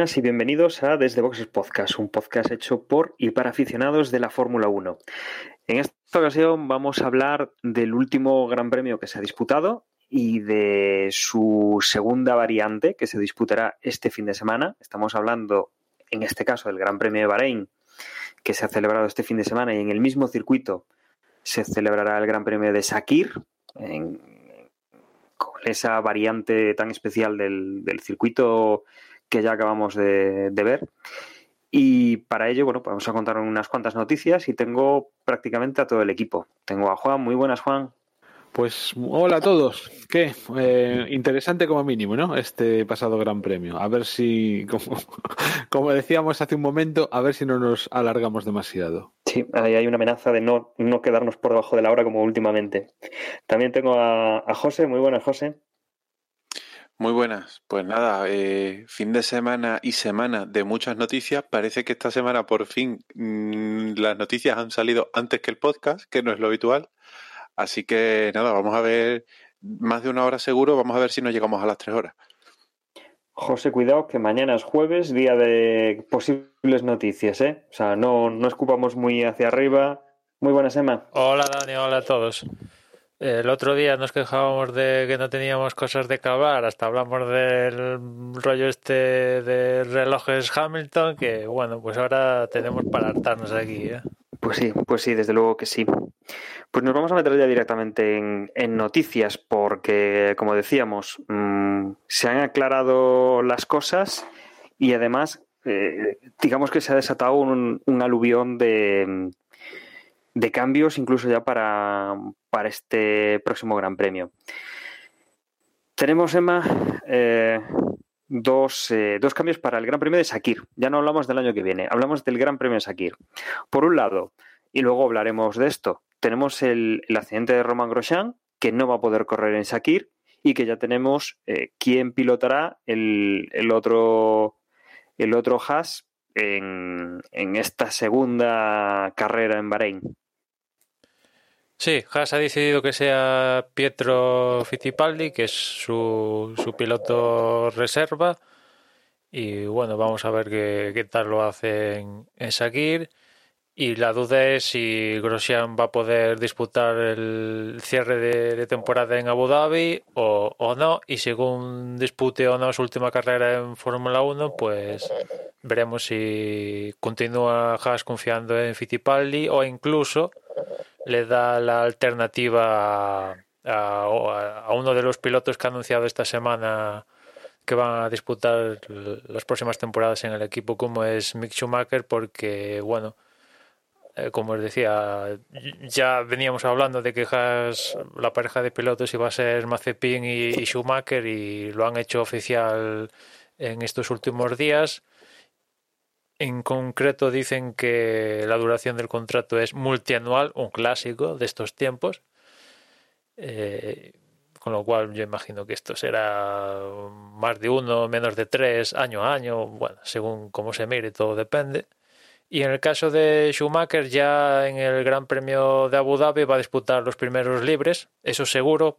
y bienvenidos a Desde Boxes Podcast, un podcast hecho por y para aficionados de la Fórmula 1. En esta ocasión vamos a hablar del último Gran Premio que se ha disputado y de su segunda variante que se disputará este fin de semana. Estamos hablando, en este caso, del Gran Premio de Bahrein, que se ha celebrado este fin de semana y en el mismo circuito se celebrará el Gran Premio de Sakir, con esa variante tan especial del circuito que ya acabamos de, de ver. Y para ello, bueno, pues vamos a contar unas cuantas noticias y tengo prácticamente a todo el equipo. Tengo a Juan, muy buenas Juan. Pues hola a todos. ¿Qué? Eh, interesante como mínimo, ¿no? Este pasado Gran Premio. A ver si, como, como decíamos hace un momento, a ver si no nos alargamos demasiado. Sí, ahí hay una amenaza de no, no quedarnos por debajo de la hora como últimamente. También tengo a, a José, muy buenas José. Muy buenas. Pues nada, eh, fin de semana y semana de muchas noticias. Parece que esta semana por fin mm, las noticias han salido antes que el podcast, que no es lo habitual. Así que nada, vamos a ver más de una hora seguro. Vamos a ver si nos llegamos a las tres horas. José, cuidado que mañana es jueves, día de posibles noticias, ¿eh? O sea, no, no escupamos muy hacia arriba. Muy buenas, Emma. Hola Dani, hola a todos. El otro día nos quejábamos de que no teníamos cosas de cavar, hasta hablamos del rollo este de relojes Hamilton, que bueno, pues ahora tenemos para hartarnos aquí, ¿eh? Pues sí, pues sí, desde luego que sí. Pues nos vamos a meter ya directamente en, noticias porque, como decíamos, mm, se han aclarado las cosas y además, eh, digamos que se ha desatado un aluvión de, de cambios incluso ya para, para este próximo Gran Premio. Tenemos, Emma, eh, dos, eh, dos cambios para el Gran Premio de Sakir. Ya no hablamos del año que viene, hablamos del Gran Premio de Sakir. Por un lado, y luego hablaremos de esto, tenemos el, el accidente de Roman Grosjean, que no va a poder correr en Sakir, y que ya tenemos eh, quién pilotará el, el otro el otro Haas en, en esta segunda carrera en Bahrein. Sí, Haas ha decidido que sea Pietro Fittipaldi, que es su, su piloto reserva. Y bueno, vamos a ver qué, qué tal lo hace en, en Sakir. Y la duda es si Grosjean va a poder disputar el cierre de, temporada en Abu Dhabi o, o no. Y según dispute o no su última carrera en Fórmula 1, pues veremos si continúa Haas confiando en Fittipaldi o incluso le da la alternativa a, a, a uno de los pilotos que ha anunciado esta semana que van a disputar las próximas temporadas en el equipo, como es Mick Schumacher, porque, bueno, como os decía, ya veníamos hablando de que la pareja de pilotos iba a ser Mazepin y, y Schumacher y lo han hecho oficial en estos últimos días. En concreto dicen que la duración del contrato es multianual, un clásico de estos tiempos. Eh, con lo cual yo imagino que esto será más de uno, menos de tres, año a año, bueno, según cómo se mire, todo depende. Y en el caso de Schumacher, ya en el Gran Premio de Abu Dhabi va a disputar los primeros libres, eso seguro,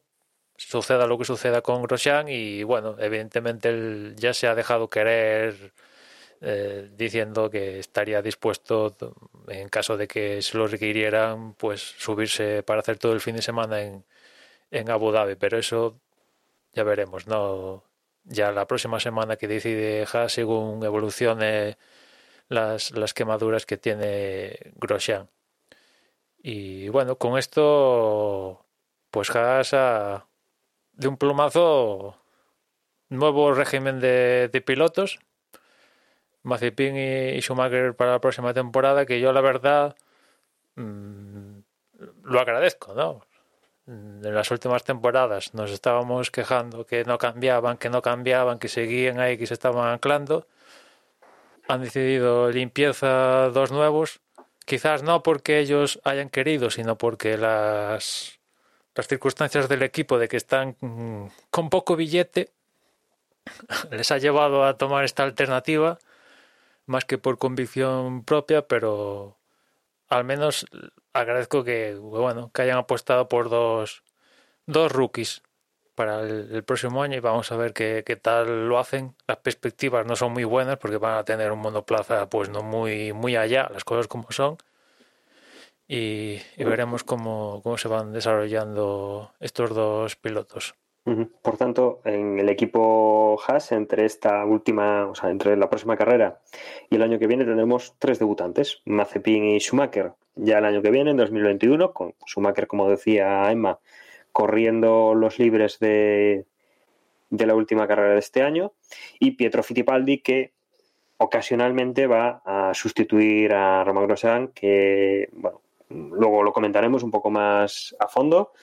suceda lo que suceda con Grosjean y bueno, evidentemente él ya se ha dejado querer eh, diciendo que estaría dispuesto, en caso de que se lo requirieran, pues subirse para hacer todo el fin de semana en, en Abu Dhabi, pero eso ya veremos, ¿no? Ya la próxima semana que decide Haas según evolucione las, las quemaduras que tiene Grosjean. Y bueno, con esto, pues Haas ha, de un plumazo, nuevo régimen de, pilotos, Mazepin y, Schumacher para la próxima temporada, que yo la verdad mmm, lo agradezco, ¿no? En las últimas temporadas nos estábamos quejando que no cambiaban, que no cambiaban, que seguían ahí, que se estaban anclando. Han decidido limpieza dos nuevos, quizás no porque ellos hayan querido, sino porque las las circunstancias del equipo de que están mm, con poco billete les ha llevado a tomar esta alternativa más que por convicción propia, pero al menos agradezco que bueno que hayan apostado por dos dos rookies para el, próximo año y vamos a ver qué, tal lo hacen. Las perspectivas no son muy buenas porque van a tener un monoplaza pues no muy muy allá, las cosas como son. Y, y veremos cómo, cómo se van desarrollando estos dos pilotos. Por tanto, en el equipo Haas, entre esta última, o sea, entre la próxima carrera y el año que viene, tendremos tres debutantes, Mazepin y Schumacher. Ya el año que viene, en 2021, con Schumacher, como decía Emma, corriendo los libres de, de la última carrera de este año, y Pietro Fittipaldi, que ocasionalmente va a sustituir a Romain Grosjean, que, bueno, luego lo comentaremos un poco más a fondo,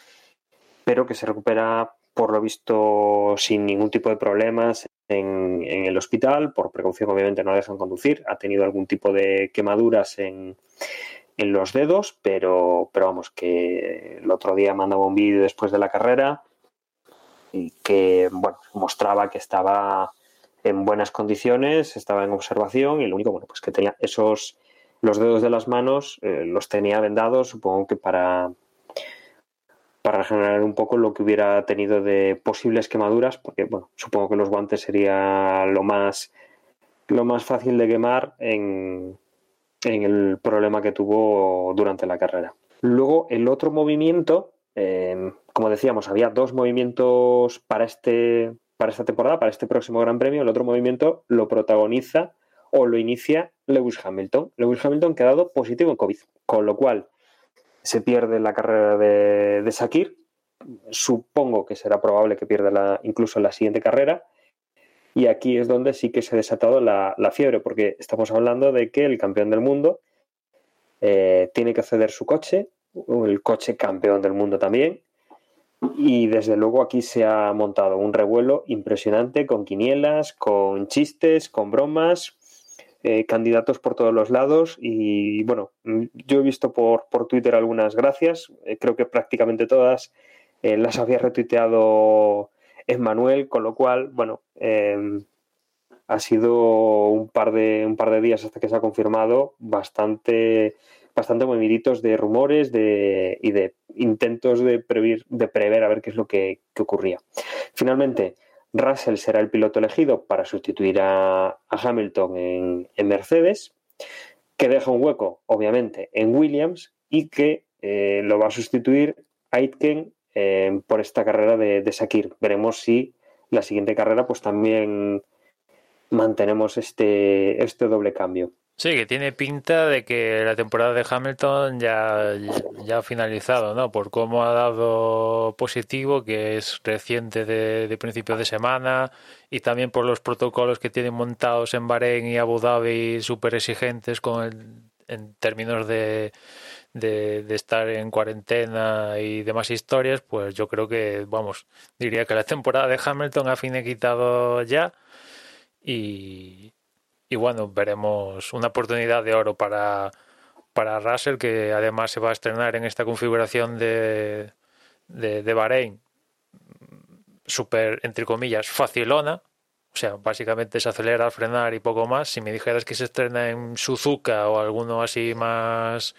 pero que se recupera por lo visto sin ningún tipo de problemas en, el hospital. Por precaución, obviamente, no dejan conducir. Ha tenido algún tipo de quemaduras en, los dedos, pero, pero vamos, que el otro día mandaba un vídeo después de la carrera y que bueno, mostraba que estaba en buenas condiciones, estaba en observación y lo único, bueno, pues que tenía esos, los dedos de las manos, eh, los tenía vendados, supongo que para, para regenerar un poco lo que hubiera tenido de posibles quemaduras, porque bueno, supongo que los guantes sería lo más lo más fácil de quemar en, el problema que tuvo durante la carrera. Luego, el otro movimiento, em, como decíamos, había dos movimientos para este para esta temporada, para este próximo Gran Premio. El otro movimiento lo protagoniza o lo inicia Lewis Hamilton. Lewis Hamilton ha quedado positivo en COVID, con lo cual se pierde la carrera de, de Sakir. Supongo que será probable que pierda incluso la siguiente carrera. Y aquí es donde sí que se ha desatado la, fiebre, porque estamos hablando de que el campeón del mundo eh, tiene que ceder su coche, el coche campeón del mundo también. Y desde luego aquí se ha montado un revuelo impresionante con quinielas, con chistes, con bromas, eh, candidatos por todos los lados y bueno, yo he visto por, por Twitter algunas gracias, eh, creo que prácticamente todas las había retuiteado Emmanuel, con lo cual, bueno, em, ha sido un par, de, un par de días hasta que se ha confirmado bastante bastante moviditos de rumores de, y de intentos de prever, de prever a ver qué es lo que, que ocurría. Finalmente, Russell será el piloto elegido para sustituir a, Hamilton en, Mercedes, que deja un hueco, obviamente, en Williams y que eh, lo va a sustituir Aitken eh, por esta carrera de, de Sakir. Veremos si la siguiente carrera pues también mantenemos este, este doble cambio. Sí, que tiene pinta de que la temporada de Hamilton ya, ya ha finalizado, ¿no? Por cómo ha dado positivo, que es reciente de, de principio de semana, y también por los protocolos que tienen montados en Bahrein y Abu Dhabi, súper exigentes con en términos de, de, estar en cuarentena y demás historias, pues yo creo que, vamos, diría que la temporada de Hamilton ha finiquitado ya y, y bueno, veremos una oportunidad de oro para, para Russell, que además se va a estrenar en esta configuración de, de, de Bahrein, súper, entre comillas, facilona. O sea, básicamente se acelera al frenar y poco más. Si me dijeras que se estrena en Suzuka o alguno así más,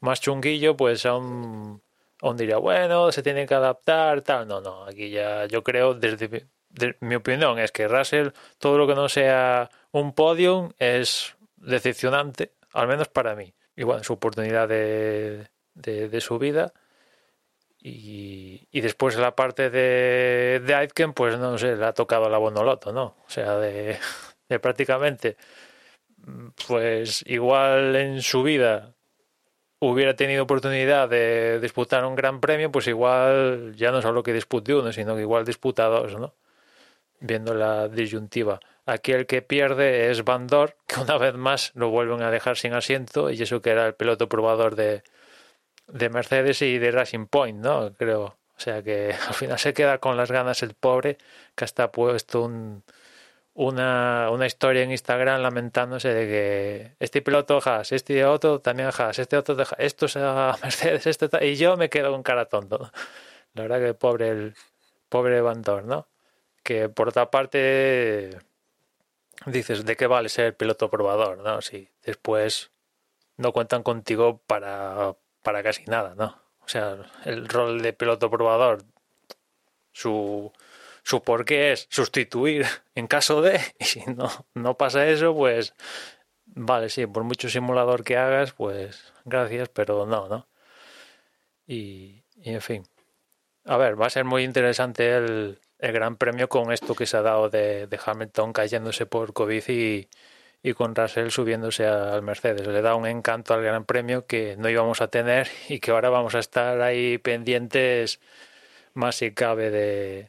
más chunguillo, pues aún, aún diría, bueno, se tiene que adaptar, tal. No, no, aquí ya yo creo, desde mi opinión, es que Russell, todo lo que no sea un podium es decepcionante, al menos para mí. Y bueno, su oportunidad de, de, su vida. Y, y, después la parte de, de Aitken, pues no sé, le ha tocado la bonoloto, ¿no? O sea, de, de prácticamente, pues igual en su vida hubiera tenido oportunidad de disputar un gran premio, pues igual ya no solo que dispute uno, sino que igual disputa dos, ¿no? Viendo la disyuntiva. Aquí el que pierde es Van Dor, que una vez más lo vuelven a dejar sin asiento, y eso que era el piloto probador de, de Mercedes y de Racing Point, ¿no? Creo. O sea que al final se queda con las ganas el pobre, que hasta puesto un, una, una historia en Instagram lamentándose de que este piloto Haas, este otro también Haas, este otro de Haas, esto es a Mercedes, este y yo me quedo con cara tonto. La verdad que pobre el pobre Bandor, ¿no? Que por otra parte dices, ¿de qué vale ser piloto probador? ¿no? Si después no cuentan contigo para, para casi nada, ¿no? O sea, el rol de piloto probador, su, su porqué es sustituir en caso de, y si no, no pasa eso, pues vale, sí, por mucho simulador que hagas, pues gracias, pero no, ¿no? Y, y en fin. A ver, va a ser muy interesante el, el Gran Premio con esto que se ha dado de, de Hamilton cayéndose por COVID y, y con Russell subiéndose al Mercedes. Le da un encanto al Gran Premio que no íbamos a tener y que ahora vamos a estar ahí pendientes más si cabe de,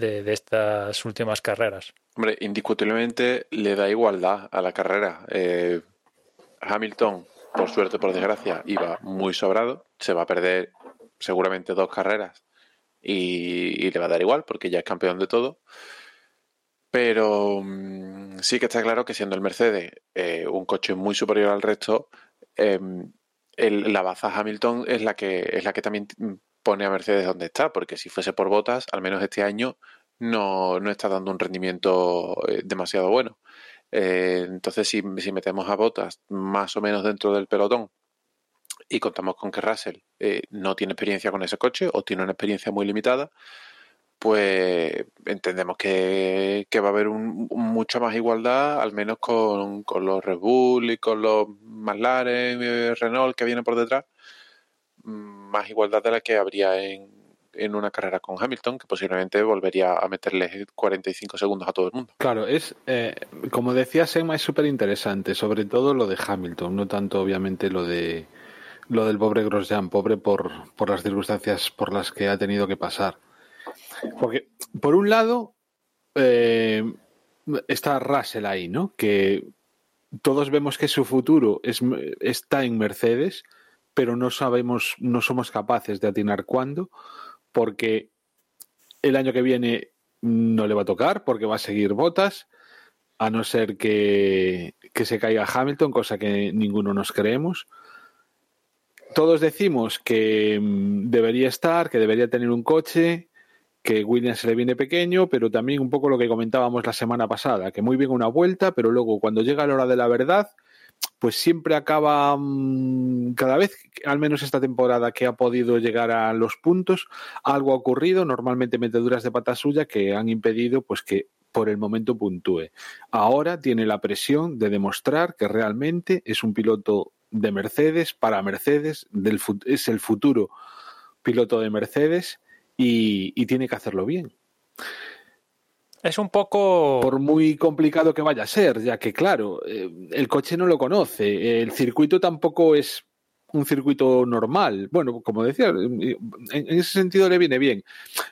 de, estas últimas carreras. Hombre, indiscutiblemente le da igualdad a la carrera. Eh, Hamilton, por suerte, por desgracia, iba muy sobrado. Se va a perder seguramente dos carreras y, le va a dar igual porque ya es campeón de todo. Pero mm, sí que está claro que siendo el Mercedes eh, un coche muy superior al resto, el- la baza Hamilton es la que es la que también pone a Mercedes donde está, porque si fuese por botas, al menos este año no, no está dando un rendimiento eh, demasiado bueno. Eh, entonces, si, si metemos a botas más o menos dentro del pelotón y contamos con que Russell eh, no tiene experiencia con ese coche o tiene una experiencia muy limitada, pues entendemos que, que va a haber un, mucha más igualdad, al menos con, con los Red Bull y con los McLaren, Renault que vienen por detrás, más igualdad de la que habría en, en una carrera con Hamilton, que posiblemente volvería a meterle 45 segundos a todo el mundo. Claro, es eh, como decía Sema, es súper interesante, sobre todo lo de Hamilton, no tanto obviamente lo de lo del pobre Grosjean, pobre por, por las circunstancias por las que ha tenido que pasar. Porque, por un lado, eh, está Russell ahí, ¿no? Que todos vemos que su futuro es, está en Mercedes, pero no sabemos, no somos capaces de atinar cuándo, porque el año que viene no le va a tocar, porque va a seguir botas, a no ser que, que se caiga Hamilton, cosa que ninguno nos creemos. Todos decimos que mm, debería estar, que debería tener un coche, que Williams le viene pequeño, pero también un poco lo que comentábamos la semana pasada, que muy bien una vuelta, pero luego cuando llega la hora de la verdad, pues siempre acaba, mm, cada vez, al menos esta temporada que ha podido llegar a los puntos, algo ha ocurrido, normalmente meteduras de pata suya que han impedido pues que por el momento puntúe. Ahora tiene la presión de demostrar que realmente es un piloto de Mercedes, para Mercedes, del, es el futuro piloto de Mercedes y tiene que hacerlo bien. Es un poco... Por muy complicado que vaya a ser, ya que claro, eh, el coche no lo conoce, el circuito tampoco es un circuito normal. Bueno, como decía, en, en ese sentido le viene bien.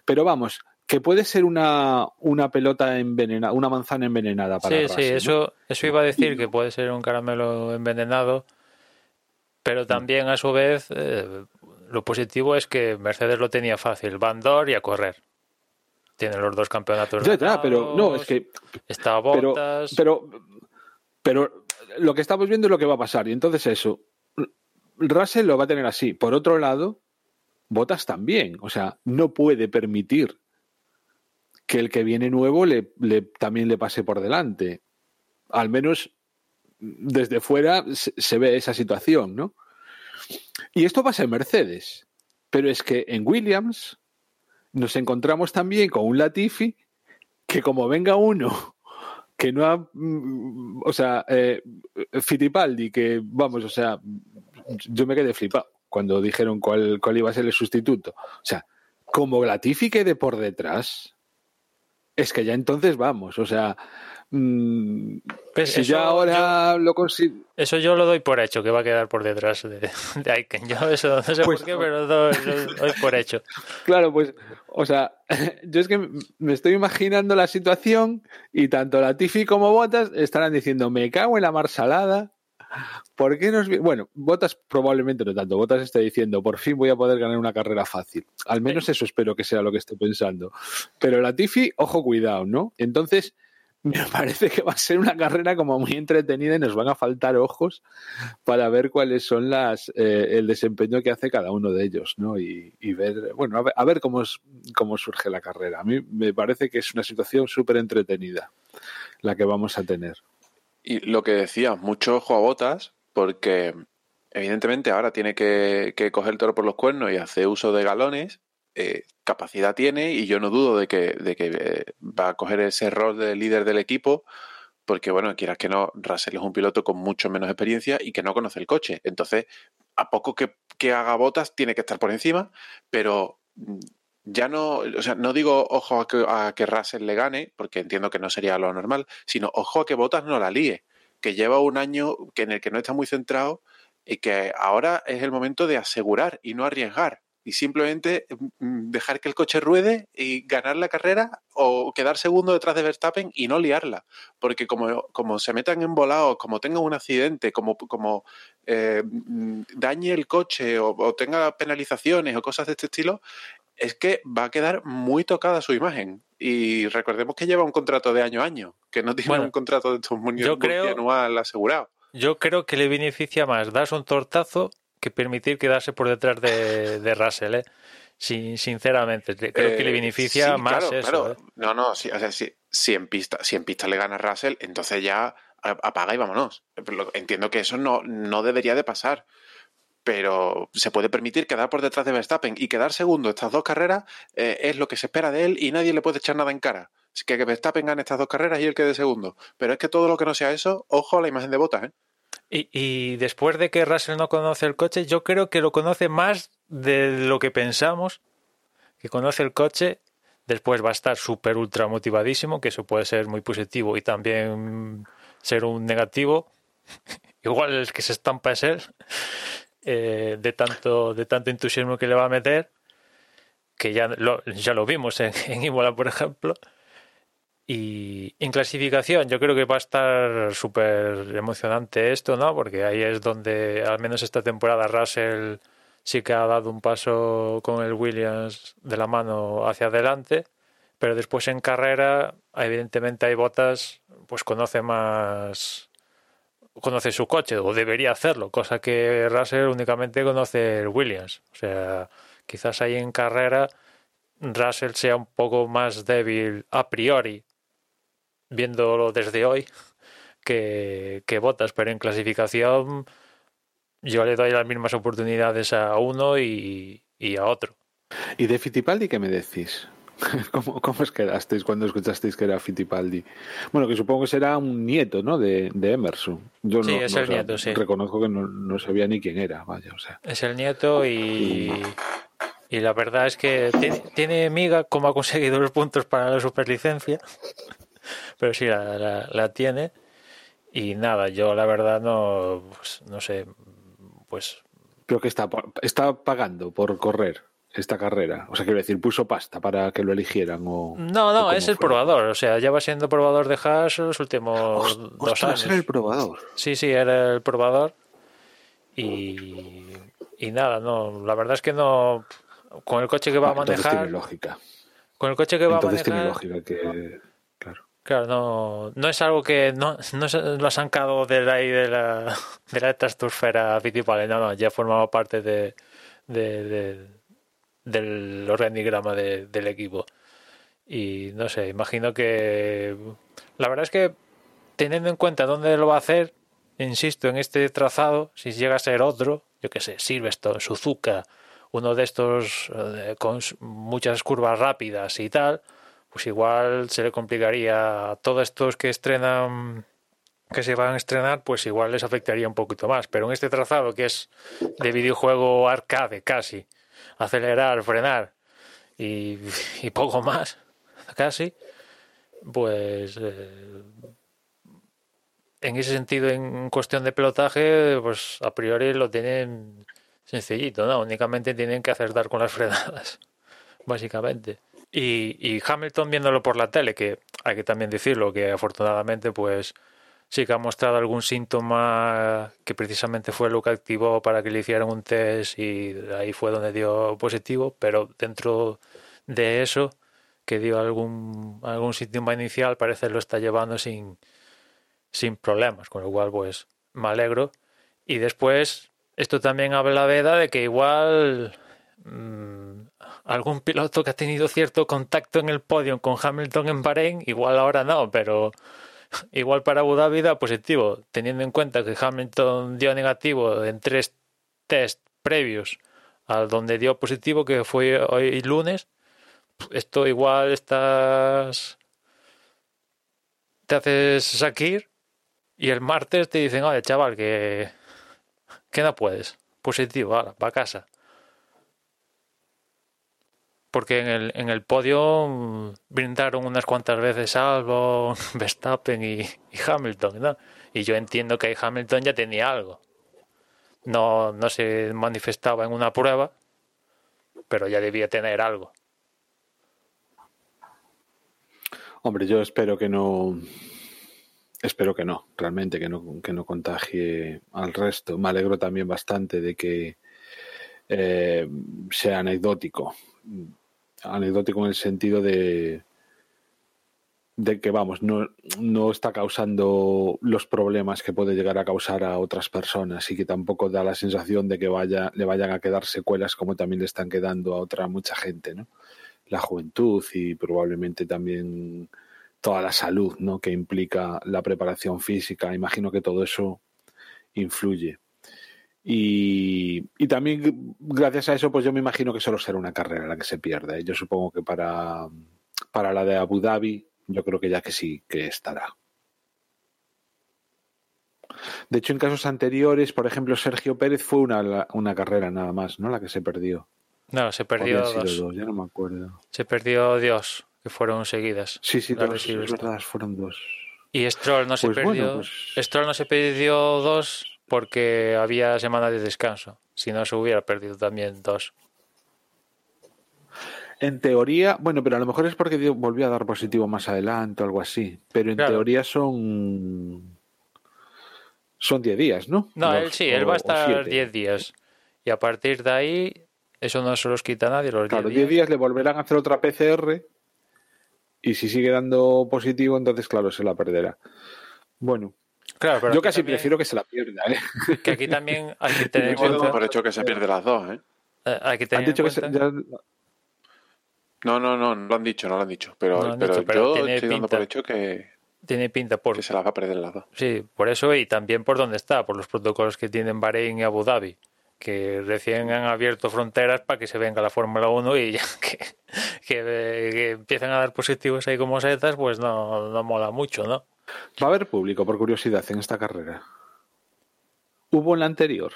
Pero vamos, que puede ser una, una pelota envenenada, una manzana envenenada para Sí, Russell, sí, ¿no? eso, eso iba a decir que puede ser un caramelo envenenado, pero también a su vez eh, lo positivo es que Mercedes lo tenía fácil, Van Dor y a correr. Tienen los dos campeonatos. Ya, ya, pero no, es que Está Bottas. pero, pero lo que estamos viendo es lo que va a pasar. Y entonces eso, Russell lo va a tener así. Por otro lado, Bottas también. O sea, no puede permitir que el que viene nuevo le, le- también le pase por delante. Al menos desde fuera se, se ve esa situación, ¿no? Y esto pasa en Mercedes. Pero es que en Williams nos encontramos también con un Latifi que como venga uno que no ha, mm, o sea, eh, Fittipaldi, que vamos, o sea, yo me quedé flipado cuando dijeron cuál, cuál iba a ser el sustituto. O sea, como Latifi quede por detrás, es que ya entonces vamos, o sea, mm, Pues si eso ya ahora lo consigo. Eso yo lo doy por hecho, que va a quedar por detrás de, de Aiken. Yo eso no sé Pues- por qué, pero lo lo doy por hecho. Claro, pues, o sea, yo es que me estoy imaginando la situación y tanto Latifi como Botas estarán diciendo, me cago en la marsalada. ¿Por qué nos... vi-?" Bueno, Botas probablemente no tanto. Botas está diciendo, por fin voy a poder ganar una carrera fácil. Al menos eso espero que sea lo que esté pensando. Pero Latifi, ojo, cuidado, ¿no? Entonces, me parece que va a ser una carrera como muy entretenida y nos van a faltar ojos para ver cuáles son las eh, el desempeño que hace cada uno de ellos, ¿no? Y, y ver, bueno, a ver, a ver cómo, es- cómo surge la carrera. A mí me parece que es una situación súper entretenida la que vamos a tener. Y lo que decía, mucho ojo a botas, porque evidentemente ahora tiene que, que coger el toro por los cuernos y hacer uso de galones. Eh, capacidad tiene y yo no dudo de que, de que eh, va a coger ese rol de líder del equipo, porque bueno, quieras que no, Russell es un piloto con mucho menos experiencia y que no conoce el coche. Entonces, a poco que, que haga botas, tiene que estar por encima, pero mm, ya no, o sea, no digo ojo a que, a que Russell le gane, porque entiendo que no sería lo normal, sino ojo a que Botas no la líe, que lleva un año que en el que no está muy centrado y que ahora es el momento de asegurar y no arriesgar y simplemente mm, dejar que el coche ruede y ganar la carrera o quedar segundo detrás de Verstappen y no liarla, porque como, como se metan en volados, como tengan un accidente, como, como eh, mm, dañe el coche o, o tenga penalizaciones o cosas de este estilo, es que va a quedar muy tocada su imagen. Y recordemos que lleva un contrato de año a año, que no tiene Bueno, un contrato de estos multianual asegurado. Yo creo que le beneficia más darse un tortazo que permitir quedarse por detrás de, de Russell, ¿eh? Sin- sinceramente, creo que le Eh, beneficia sí, más claro, eso. claro. ¿eh? No, no, sí, o sea, si, si en pista, si en pista le gana Russell, entonces ya apaga y vámonos. Entiendo que eso no, no debería de pasar. Pero se puede permitir quedar por detrás de Verstappen y quedar segundo estas dos carreras eh, es lo que se espera de él y nadie le puede echar nada en cara. Así que que Verstappen gane estas dos carreras y él quede segundo. Pero es que todo lo que no sea eso, ojo a la imagen de botas, ¿eh? Y, y después de que Russell no conoce el coche, yo creo que lo conoce más de lo que pensamos, que conoce el coche, después va a estar súper ultra motivadísimo, que eso puede ser muy positivo y también ser un negativo. Igual el que se estampa es él, eh, de, tanto, de tanto entusiasmo que le va a meter, que ya lo, ya lo vimos en, en Imola, por ejemplo. Y en clasificación, yo creo que va a estar súper emocionante esto, ¿no? Porque ahí es donde, al menos esta temporada, Russell sí que ha dado un paso con el Williams de la mano hacia adelante, pero después en carrera, evidentemente hay botas, pues conoce más, conoce su coche, o debería hacerlo, cosa que Russell únicamente conoce el Williams. O sea, quizás ahí en carrera Russell sea un poco más débil a priori viéndolo desde hoy que, que Botas, pero en clasificación yo le doy las mismas oportunidades a uno y, y a otro. ¿Y de Fittipaldi qué me decís? ¿Cómo, ¿Cómo os quedasteis cuando escuchasteis que era Fittipaldi? Bueno, que supongo que será un nieto, ¿no? De, de Emerson. Yo Sí, no, es no, el o sea, nieto, sí. Reconozco que no, no sabía ni quién era, vaya, o sea. Es el nieto y, y la verdad es que tiene, tiene miga como ha conseguido los puntos para la superlicencia, pero sí, la, la, la tiene. Y nada, yo la verdad no, pues, no sé, pues Creo que está, está pagando por correr esta carrera. O sea, quiero decir, puso pasta para que lo eligieran o... No, no, es el fue. probador. O sea, ya va siendo probador de Haas los últimos Ost- dos ostras, años. era el probador. Sí, sí, era el probador. Y, y nada, no, la verdad es que no. Con el coche que va a manejar. tiene lógica. Con el coche que va a Entonces tiene manejar. lógica que... Claro. No, no es algo que no, no se lo ha sacado de ahí de la, de la estratosfera Fittipaldi, no, no, ya formaba parte de, de- de- del organigrama de- del equipo. Y no sé, imagino que la verdad es que teniendo en cuenta dónde lo va a hacer, insisto, en este trazado, si llega a ser otro, yo qué sé, Silverstone, Suzuka, uno de estos eh, con muchas curvas rápidas y tal, pues igual se le complicaría a todos estos que estrenan que se van a estrenar, pues igual les afectaría un poquito más. Pero en este trazado que es de videojuego arcade casi, acelerar, frenar y, poco más, casi, pues eh, en ese sentido, en cuestión de pilotaje, pues a priori lo tienen sencillito, ¿no? Únicamente tienen que acertar con las frenadas, básicamente. Y, Hamilton viéndolo por la tele, que hay que también decirlo, que afortunadamente pues sí que ha mostrado algún síntoma que precisamente fue lo que activó para que le hicieran un test y ahí fue donde dio positivo, pero dentro de eso que dio algún, algún síntoma inicial, parece lo está llevando sin, sin problemas, con lo cual pues me alegro. Y después, esto también habla la veda de que igual algún piloto que ha tenido cierto contacto en el podio con Hamilton en Bahrein, igual ahora no, pero igual para Abu Dhabi da positivo, teniendo en cuenta que Hamilton dio negativo en tres test previos al donde dio positivo, que fue hoy lunes. Esto igual estás. Te haces Sakir y el martes te dicen, oye, chaval, que, que no puedes. Positivo, ahora, para casa porque en el, en el podio brindaron unas cuantas veces Albon, Verstappen y, y, Hamilton, ¿no? Y yo entiendo que Hamilton ya tenía algo. No, no se manifestaba en una prueba, pero ya debía tener algo. Hombre, yo espero que no. Espero que no, realmente, que no, que no contagie al resto. Me alegro también bastante de que eh, sea anecdótico anecdótico en el sentido de, de que, vamos, no, no está causando los problemas que puede llegar a causar a otras personas y que tampoco da la sensación de que vaya, le vayan a quedar secuelas como también le están quedando a otra mucha gente, ¿no? La juventud y probablemente también toda la salud, ¿no? Que implica la preparación física. Imagino que todo eso influye. Y, también gracias a eso, pues yo me imagino que solo será una carrera la que se pierda. ¿eh? Yo supongo que para, para la de Abu Dhabi, yo creo que ya que sí, que estará. De hecho, en casos anteriores, por ejemplo, Sergio Pérez fue una, una carrera nada más, ¿no? La que se perdió. No, se perdió dos. dos. Ya no me acuerdo. Se perdió dos, que fueron seguidas. Sí, sí, dos, es verdad, fueron dos. Y Stroll no se pues perdió. Pues Stroll no se perdió dos porque había semana de descanso. Si no, se hubiera perdido también dos. En teoría, bueno, pero a lo mejor es porque volvió a dar positivo más adelante o algo así. Pero en teoría son. Son 10 días, ¿no? No, él sí, él va a estar 10 días. Y a partir de ahí, eso no se los quita nadie. Los claro, 10 días. le volverán a hacer otra PCR. Y si sigue dando positivo, entonces, claro, se la perderá. Bueno, yo casi prefiero que se la pierda. ¿eh? Que aquí también hay que tener en cuenta. por hecho que se pierde las dos. ¿eh? eh hay que tener No, no, no, no lo han dicho, no lo han dicho. Pero, pero, yo estoy dando por hecho que. Tiene pinta por. Que se la va a perder las dos. Sí, por eso y también por dónde está, por los protocolos que tienen Bahrein y Abu Dhabi. Que recién han abierto fronteras para que se venga la Fórmula 1 y ya que, que, que empiezan a dar positivos ahí como setas, pues no, no mola mucho, ¿no? ¿Va a haber público, por curiosidad, en esta carrera? ¿Hubo en la anterior?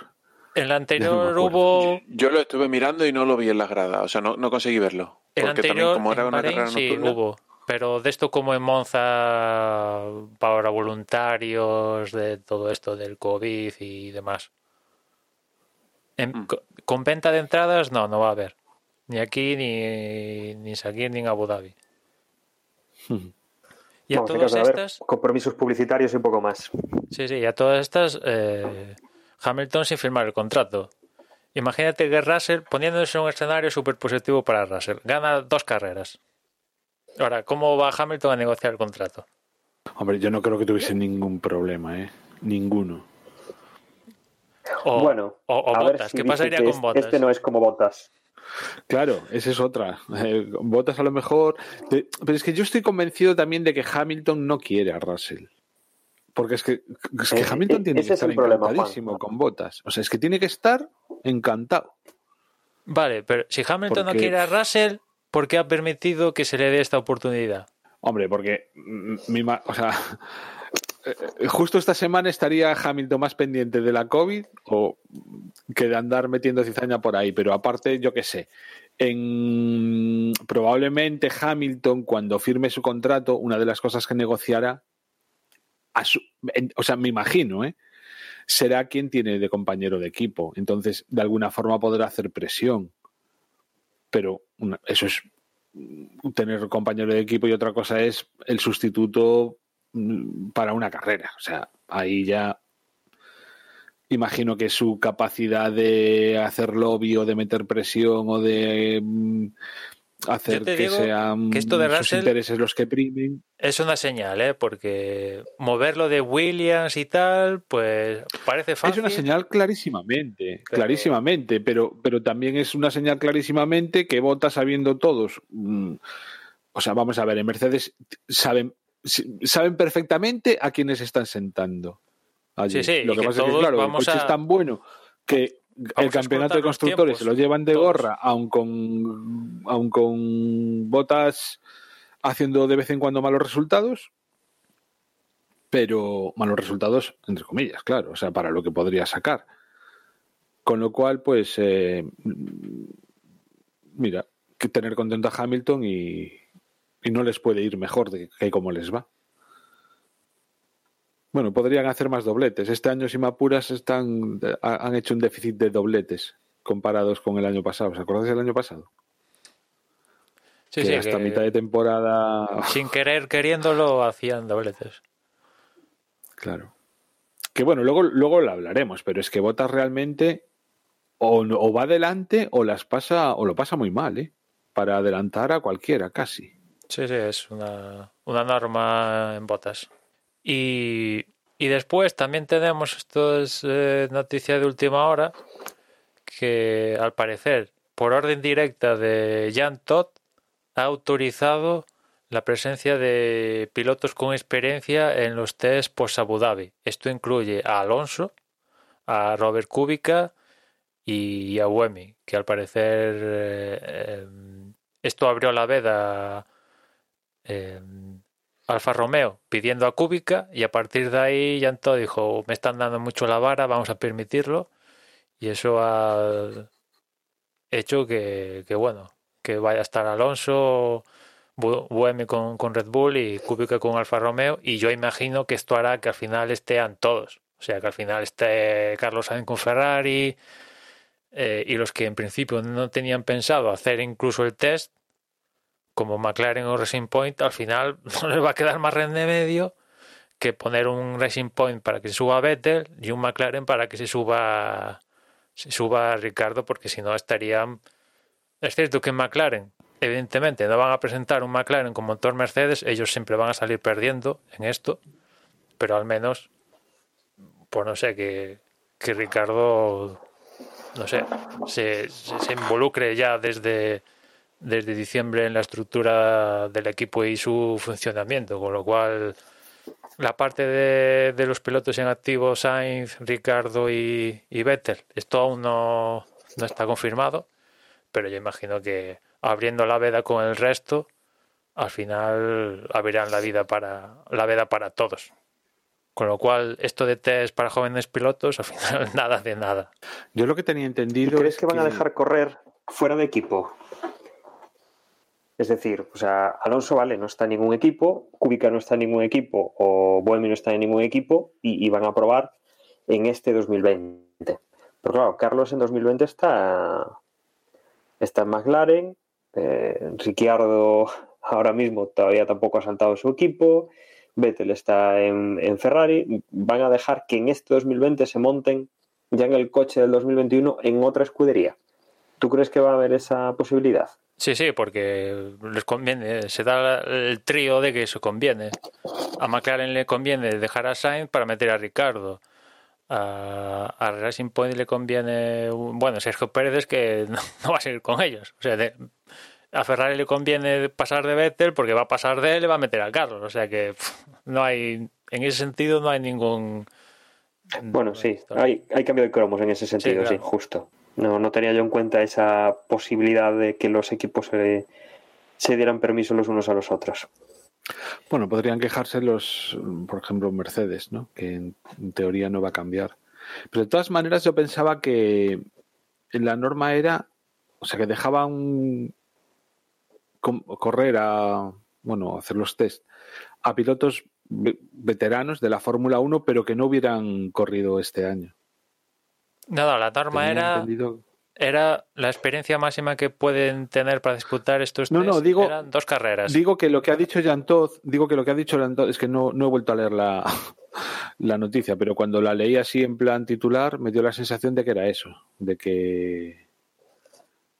En la anterior hubo. Yo, lo estuve mirando y no lo vi en la grada, o sea, no, no conseguí verlo. En porque anterior, como era una carrera sí, hubo. Pero de esto como en Monza, para voluntarios, de todo esto del COVID y demás. Mm. Con venta de entradas, no, no va a haber. Ni aquí, ni, ni aquí, ni en Abu Dhabi. Y a todas estas. compromisos publicitarios y un poco más. Sí, sí, y a todas estas, eh, Hamilton sin firmar el contrato. Imagínate que Russell, poniéndose en un escenario súper positivo para Russell, gana dos carreras. Ahora, ¿cómo va Hamilton a negociar el contrato? Hombre, yo no creo que tuviese ningún problema, ¿eh? Ninguno. O, bueno, o, Botas, ¿qué pasaría con Botas? Este no es como Botas. Claro, esa es otra. Eh, votas a lo mejor. pero es que yo estoy convencido también de que Hamilton no quiere a Russell. Porque es que, es que eh, Hamilton eh, tiene que estar encantadísimo con botas. O sea, es que tiene que estar encantado. Vale, pero si Hamilton no quiere a Russell, ¿por qué ha permitido que se le dé esta oportunidad? Hombre, porque mi, o sea, justo esta semana estaría Hamilton más pendiente de la COVID o que de andar metiendo cizaña por ahí, pero aparte, yo qué sé, en, probablemente Hamilton cuando firme su contrato, una de las cosas que negociará, o sea, me imagino, ¿eh? será quien tiene de compañero de equipo. Entonces, de alguna forma podrá hacer presión. Pero eso es tener compañero de equipo y otra cosa es el sustituto para una carrera. O sea, ahí ya imagino que su capacidad de hacer lobby o de meter presión o de mm, hacer que sean que esto de sus Russell- intereses los que primen. Es una señal, ¿eh? Porque moverlo de Williams y tal, pues parece fácil. Es una señal clarísimamente, Pero- clarísimamente, pero, pero también es una señal clarísimamente que vota sabiendo todos. mm, O sea, vamos a ver, en Mercedes saben, saben perfectamente a quiénes están sentando. allí. Sí, sí, Lo que que pasa es que, claro, el coche a- es tan bueno que el campeonato de constructores se lo llevan de todos. gorra, aun con, aun con botas haciendo de vez en cuando malos resultados, pero malos resultados, entre comillas, claro, o sea, para lo que podría sacar. Con lo cual, pues, eh, mira, que tener contento a Hamilton y, y no les puede ir mejor de que como les va. Bueno, podrían hacer más dobletes. Este año, si me apuras, están, ha- han hecho un déficit de dobletes comparados con el año pasado. ¿Os acordáis del año pasado? Sí, que sí, hasta que mitad de temporada. sin querer queriéndolo hacían dobletes. Claro. Que bueno, luego, luego lo hablaremos, pero es que Botas realmente o, no- o va adelante o las pasa o lo pasa muy mal, ¿eh? Para adelantar a cualquiera, casi. Sí, sí, es una, una norma en botas. Y, y después también tenemos, esto es eh, noticia de última hora, que al parecer, por orden directa de Jan Todd, ha autorizado la presencia de pilotos con experiencia en los test post Abu Dhabi. Esto incluye a Alonso, a Robert Kubica y a Buemi, que al parecer eh, eh, esto abrió la veda eh, Alfa Romeo pidiendo a Kubica y a partir de ahí Yanto dijo me están dando mucho la vara, vamos a permitirlo y eso ha hecho que, bueno, que vaya a estar Alonso, Bu- Buemi con, con Red Bull y Kubica con Alfa Romeo. Y yo imagino que esto hará que al final estén todos, o sea que al final esté Carlos Sainz con Ferrari eh, y los que en principio no tenían pensado hacer incluso el test como McLaren o Racing Point, al final no les va a quedar más remedio que poner un Racing Point para que se suba Vettel y un McLaren para que se suba se suba Ricardo, porque si no estarían. Es cierto que en McLaren, evidentemente, no van a presentar un McLaren con motor Mercedes, ellos siempre van a salir perdiendo en esto, pero al menos, pues no sé, que, que Ricardo, no sé, se, se involucre ya desde desde diciembre en la estructura del equipo y su funcionamiento, con lo cual la parte de, de los pilotos en activo, Sainz, Ricardo y, y Vettel, esto aún no, no está confirmado, pero yo imagino que abriendo la veda con el resto, al final abrirán la vida para la veda para todos. Con lo cual, esto de test para jóvenes pilotos, al final nada de nada. Yo lo que tenía ¿Y entendido crees es que van a dejar correr fuera de equipo? Es decir, o sea, Alonso, vale, no está en ningún equipo, Kubica no está en ningún equipo, o Buemi no está en ningún equipo, y, y van a probar en este 2020. Pero claro, Carlos en 2020 está, está en McLaren, eh, Ricciardo ahora mismo todavía tampoco ha saltado su equipo, Vettel está en, en Ferrari, van a dejar que en este 2020 se monten ya en el coche del 2021 en otra escudería. ¿Tú crees que va a haber esa posibilidad? Sí, sí, porque les conviene, se da el trío de que eso conviene. A McLaren le conviene dejar a Sainz para meter a Ricardo. A, a Racing Point le conviene, bueno, Sergio Pérez que no, no va a seguir con ellos. O sea, de- a Ferrari le conviene pasar de Vettel porque va a pasar de él y va a meter a Carlos. O sea que pff, no hay, en ese sentido no hay ningún... Bueno, sí, hay, hay cambio de cromos en ese sentido, sí, claro. justo. No, no tenía yo en cuenta esa posibilidad de que los equipos se, dieran permiso los unos a los otros. Bueno, podrían quejarse los, por ejemplo, Mercedes, ¿no? Que en, teoría no va a cambiar. Pero de todas maneras yo pensaba que la norma era, o sea, que dejaban com- correr a, bueno, hacer los test a pilotos ve- veteranos de la Fórmula 1, pero que no hubieran corrido este año. Nada, la norma era, entendido- era la experiencia máxima que pueden tener para disputar estos No, no, test digo- eran dos carreras. Digo que lo que ha dicho Jan Todd, digo que lo que ha dicho Jan Todd, es que no, no he vuelto a leer la, la noticia, pero cuando la leí así en plan titular me dio la sensación de que era eso, de que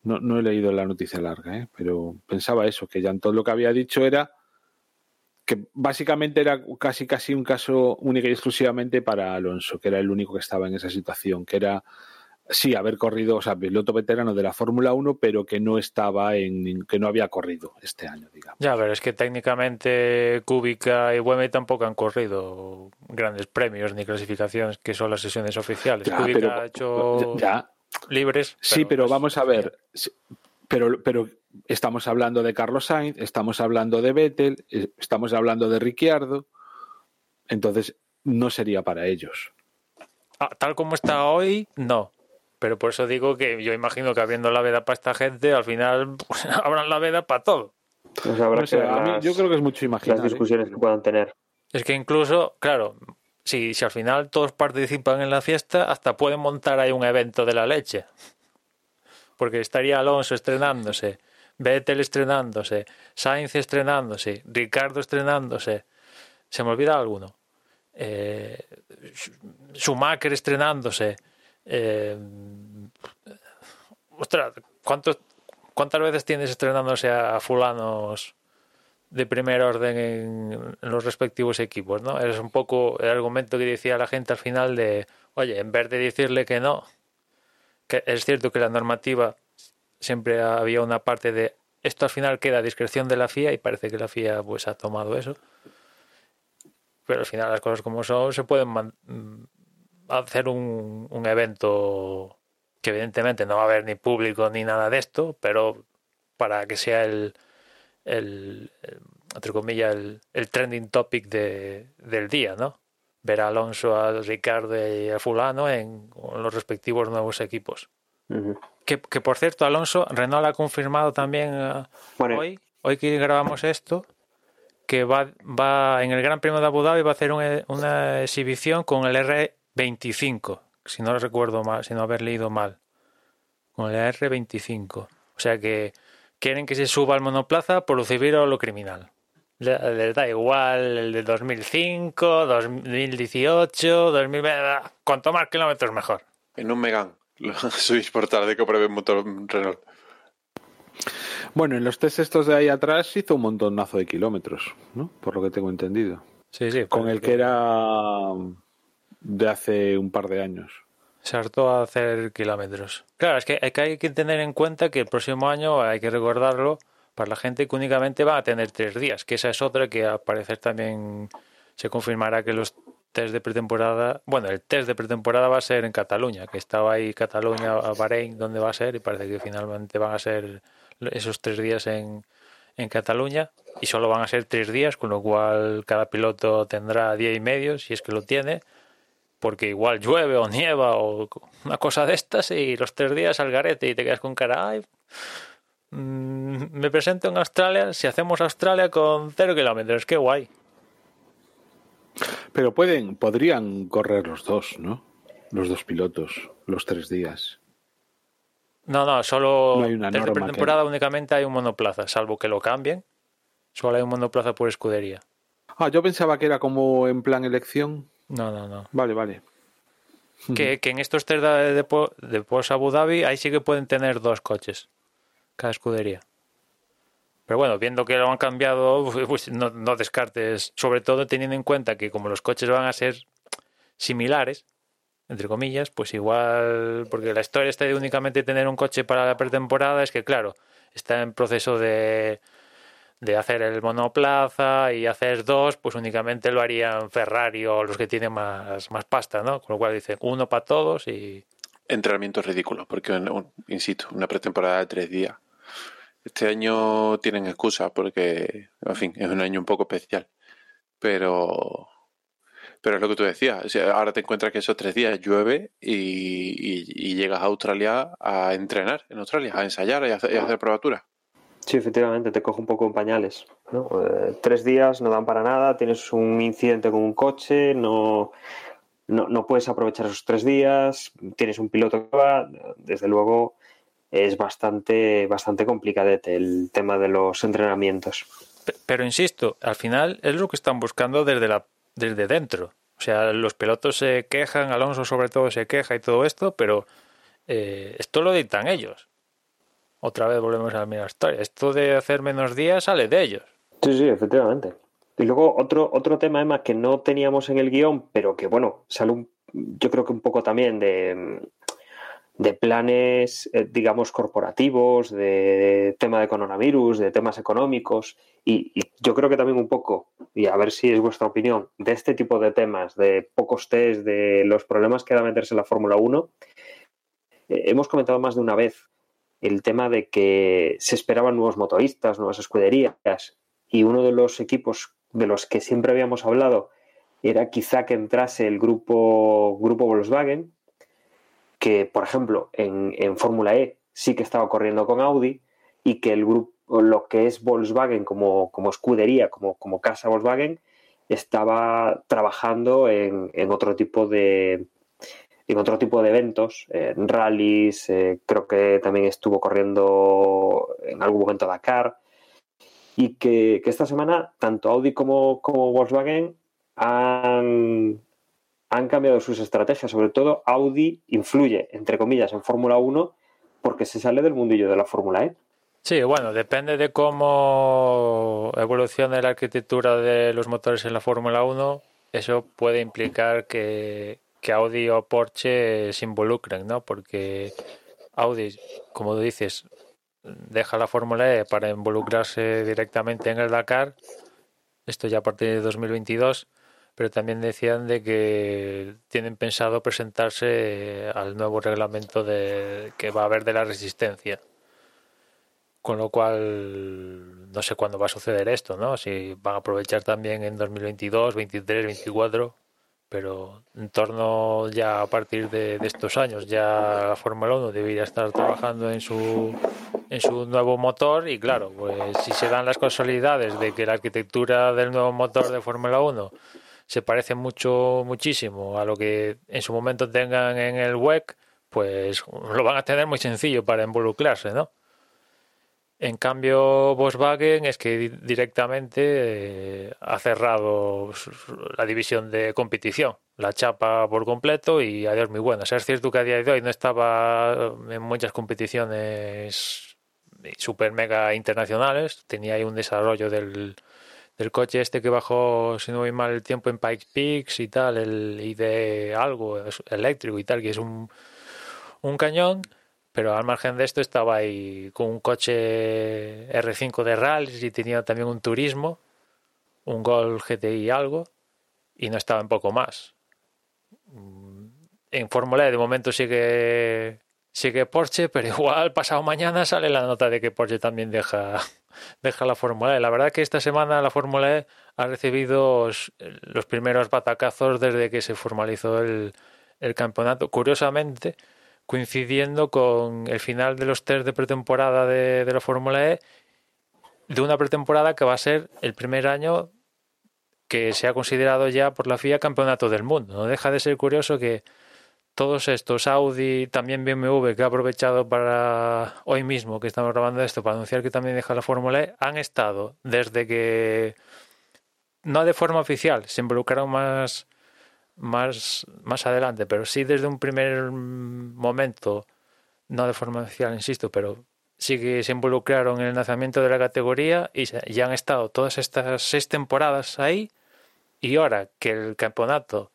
No, no he leído la noticia larga, ¿eh? pero pensaba eso, que todo lo que había dicho era que básicamente era casi casi un caso único y exclusivamente para Alonso, que era el único que estaba en esa situación, que era sí haber corrido, o sea, piloto veterano de la Fórmula 1, pero que no estaba en que no había corrido este año, digamos. Ya, pero es que técnicamente Kubica y Buemi tampoco han corrido grandes premios ni clasificaciones, que son las sesiones oficiales. Ya, Kubica pero- ha hecho Ya, libres. sí, pero pues, vamos a ver, pero, pero estamos hablando de Carlos Sainz, estamos hablando de Vettel, eh, estamos hablando de Ricciardo, entonces no sería para ellos. ah, tal como está hoy, no. Pero por eso digo que yo imagino que habiendo la veda para esta gente, al final pues, habrán la veda para todo. O sea, habrá No sé, que ver a mí- las, yo creo que es mucho imaginar. las ¿eh? discusiones que puedan tener. Es que incluso, claro, si, si al final todos participan en la fiesta, hasta pueden montar ahí un evento de la leche. Porque estaría Alonso estrenándose, Vettel estrenándose, Sainz estrenándose, Ricardo estrenándose. ¿Se me olvida alguno? Eh, Sch- Schumacher estrenándose. Eh, ostras, ¿cuántos, ¿cuántas veces tienes estrenándose a fulanos de primer orden en, en los respectivos equipos, ¿no? Es un poco el argumento que decía la gente al final de, oye, en vez de decirle que no, que es cierto que la normativa siempre había una parte de esto al final queda a discreción de la FIA y parece que la FIA pues ha tomado eso. Pero al final las cosas como son se pueden mm, hacer un, un evento que evidentemente no va a haber ni público ni nada de esto, pero para que sea el, el, entre comillas, el, trending topic de, del día, ¿no? Ver a Alonso, a Ricardo y a Fulano en, los respectivos nuevos equipos. Que, que por cierto, Alonso, Renault ha confirmado también eh, Bueno, hoy, hoy que grabamos esto, que va, va en el Gran Premio de Abu Dhabi va a hacer un- una exhibición con el R25, si no lo recuerdo mal, si no haber leído mal, con el R25. O sea que quieren que se suba al monoplaza por lo civil o lo criminal. Le- Les da igual el de 2005, 2018, 2000, cuanto más kilómetros mejor. En un Megan. Subís por tarde que pruebe motor Renault. Bueno, en los test estos de ahí atrás hizo un montonazo de kilómetros, ¿no? Por lo que tengo entendido. Sí, sí. Con el que era de hace un par de años. Se hartó a hacer kilómetros. Claro, es que hay, que hay que tener en cuenta que el próximo año hay que recordarlo para la gente que únicamente va a tener tres días, que esa es otra que al parecer también se confirmará que los test de pretemporada, bueno, el test de pretemporada va a ser en Cataluña, que estaba ahí Cataluña, Bahrein, donde va a ser, y parece que finalmente van a ser esos tres días en, en Cataluña, y solo van a ser tres días, con lo cual cada piloto tendrá día y medio, si es que lo tiene, porque igual llueve o nieva o una cosa de estas y los tres días al garete y te quedas con cara, ay, mm, me presento en Australia, si hacemos Australia con cero kilómetros, qué guay. Pero pueden, podrían correr los dos, ¿no? Los dos pilotos, los tres días. No, no, solo No hay una desde que- únicamente hay un monoplaza, salvo que lo cambien, solo hay un monoplaza por escudería. Ah, yo pensaba que era como en plan elección. No, no, no. Vale, vale. Que, que en estos test de, de, de Abu Dhabi, ahí sí que pueden tener dos coches, cada escudería. Pero bueno, viendo que lo han cambiado, pues no, no descartes, sobre todo teniendo en cuenta que como los coches van a ser similares, entre comillas, pues igual, porque la historia está de únicamente tener un coche para la pretemporada, es que claro, está en proceso de, de hacer el monoplaza y hacer dos, pues únicamente lo harían Ferrari o los que tienen más, más pasta, ¿no? Con lo cual dicen uno para todos y Entrenamiento ridículo, porque, insisto, una pretemporada de tres días. Este año tienen excusa porque, en fin, es un año un poco especial. Pero, pero es lo que tú decías. ahora te encuentras que esos tres días llueve y, llegas a Australia a entrenar en Australia, a ensayar y a hacer, hacer probaturas. Sí, efectivamente, te coge un poco en pañales. Eh, tres días no dan para nada, tienes un incidente con un coche, no, no puedes aprovechar esos tres días, tienes un piloto que va, desde luego es bastante, bastante complicadete el tema de los entrenamientos. Pe- Pero insisto, al final es lo que están buscando desde, la, desde dentro. O sea, los pilotos se quejan, Alonso sobre todo se queja y todo esto, pero eh, esto lo dictan ellos. otra vez volvemos a la misma historia. Esto de hacer menos días sale de ellos. Sí, sí, efectivamente. Y luego otro, otro tema, Emma, que no teníamos en el guion, pero que bueno, sale un, yo creo que un poco también de, de planes, eh, digamos, corporativos, de tema de coronavirus, de temas económicos, y, yo creo que también un poco, y a ver si es vuestra opinión, de este tipo de temas, de pocos test, de los problemas que da meterse en la Fórmula 1, eh, hemos comentado más de una vez el tema de que se esperaban nuevos motoristas, nuevas escuderías, y uno de los equipos de los que siempre habíamos hablado era quizá que entrase el grupo, grupo Volkswagen, que por ejemplo en, en Fórmula E sí que estaba corriendo con Audi y que el grupo, lo que es Volkswagen como, como escudería, como, como casa Volkswagen, estaba trabajando en, en otro tipo de, en otro tipo de eventos, en rallies, eh, creo que también estuvo corriendo en algún momento Dakar, y que, esta semana tanto Audi como, como Volkswagen han, han, cambiado sus estrategias, sobre todo Audi influye, entre comillas, en Fórmula 1 porque se sale del mundillo de la Fórmula E. Sí, bueno, depende de cómo evolucione la arquitectura de los motores en la Fórmula 1, eso puede implicar que, Audi o Porsche se involucren, ¿no? Porque Audi, como dices, deja la Fórmula E para involucrarse directamente en el Dakar, esto ya a partir de 2022, pero también decían de que tienen pensado presentarse al nuevo reglamento de, que va a haber de la resistencia. Con lo cual, no sé cuándo va a suceder esto, ¿no? Si van a aprovechar también en 2022, 23, 24 pero en torno ya a partir de, de estos años ya la Fórmula 1 debería estar trabajando en su en su nuevo motor y claro, pues si se dan las casualidades de que la arquitectura del nuevo motor de Fórmula 1 se parece mucho muchísimo a lo que en su momento tengan en el WEC, pues lo van a tener muy sencillo para involucrarse, ¿no? En cambio, Volkswagen es que directamente eh, ha cerrado la división de competición, la chapa por completo y adiós muy buenas. Es cierto que a día de hoy no estaba en muchas competiciones super mega internacionales, tenía ahí un desarrollo del, del coche este que bajó, si no voy mal, el tiempo en Pikes Peaks y tal, el ID algo eléctrico y tal, que es un, un cañón pero al margen de esto estaba ahí con un coche R5 de rallies y tenía también un turismo, un Gol GTI algo, y no estaba en poco más. En Fórmula E de momento sigue, sigue Porsche, pero igual pasado mañana sale la nota de que Porsche también deja, deja la Fórmula E. La verdad que esta semana la Fórmula E ha recibido los primeros batacazos desde que se formalizó el, el campeonato. Curiosamente, coincidiendo con el final de los test de pretemporada de, de la Fórmula E, de una pretemporada que va a ser el primer año que se ha considerado ya por la FIA campeonato del mundo. No deja de ser curioso que todos estos, Audi, también BMW, que ha aprovechado para hoy mismo que estamos grabando esto, para anunciar que también deja la Fórmula E, han estado desde que, no de forma oficial, se involucraron más más, más adelante, pero sí desde un primer momento, no de forma oficial, insisto, pero sí que se involucraron en el nacimiento de la categoría y ya han estado todas estas seis temporadas ahí y ahora que el campeonato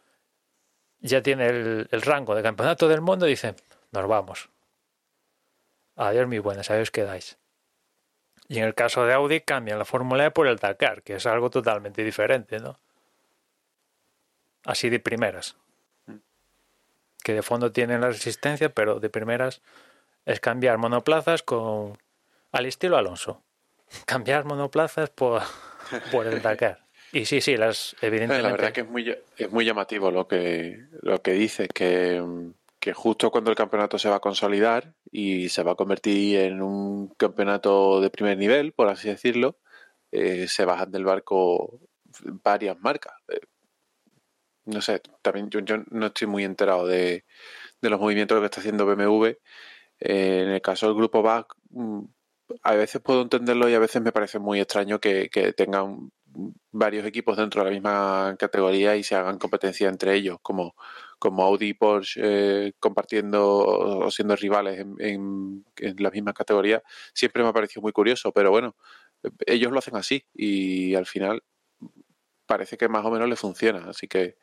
ya tiene el, el rango de campeonato del mundo, dicen, nos vamos. Adiós, mi buenas, adiós quedáis. Y en el caso de Audi cambian la Fórmula E por el Dakar, que es algo totalmente diferente, ¿no? así de primeras. Que de fondo tienen la resistencia, pero de primeras es cambiar monoplazas con al estilo Alonso. Cambiar monoplazas por, por el Dakar. Y sí, sí, las evidentemente. La verdad que es muy, es muy llamativo lo que, lo que dice, que, que justo cuando el campeonato se va a consolidar y se va a convertir en un campeonato de primer nivel, por así decirlo, eh, se bajan del barco varias marcas. Eh, no sé, también yo, no estoy muy enterado de, de, los movimientos que está haciendo BMW. Eh, en el caso del grupo BAC, mm, a veces puedo entenderlo y a veces me parece muy extraño que, que, tengan varios equipos dentro de la misma categoría y se hagan competencia entre ellos, como, como Audi y Porsche eh, compartiendo o siendo rivales en, en, en, la misma categoría, siempre me ha parecido muy curioso, pero bueno, ellos lo hacen así y al final parece que más o menos le funciona, así que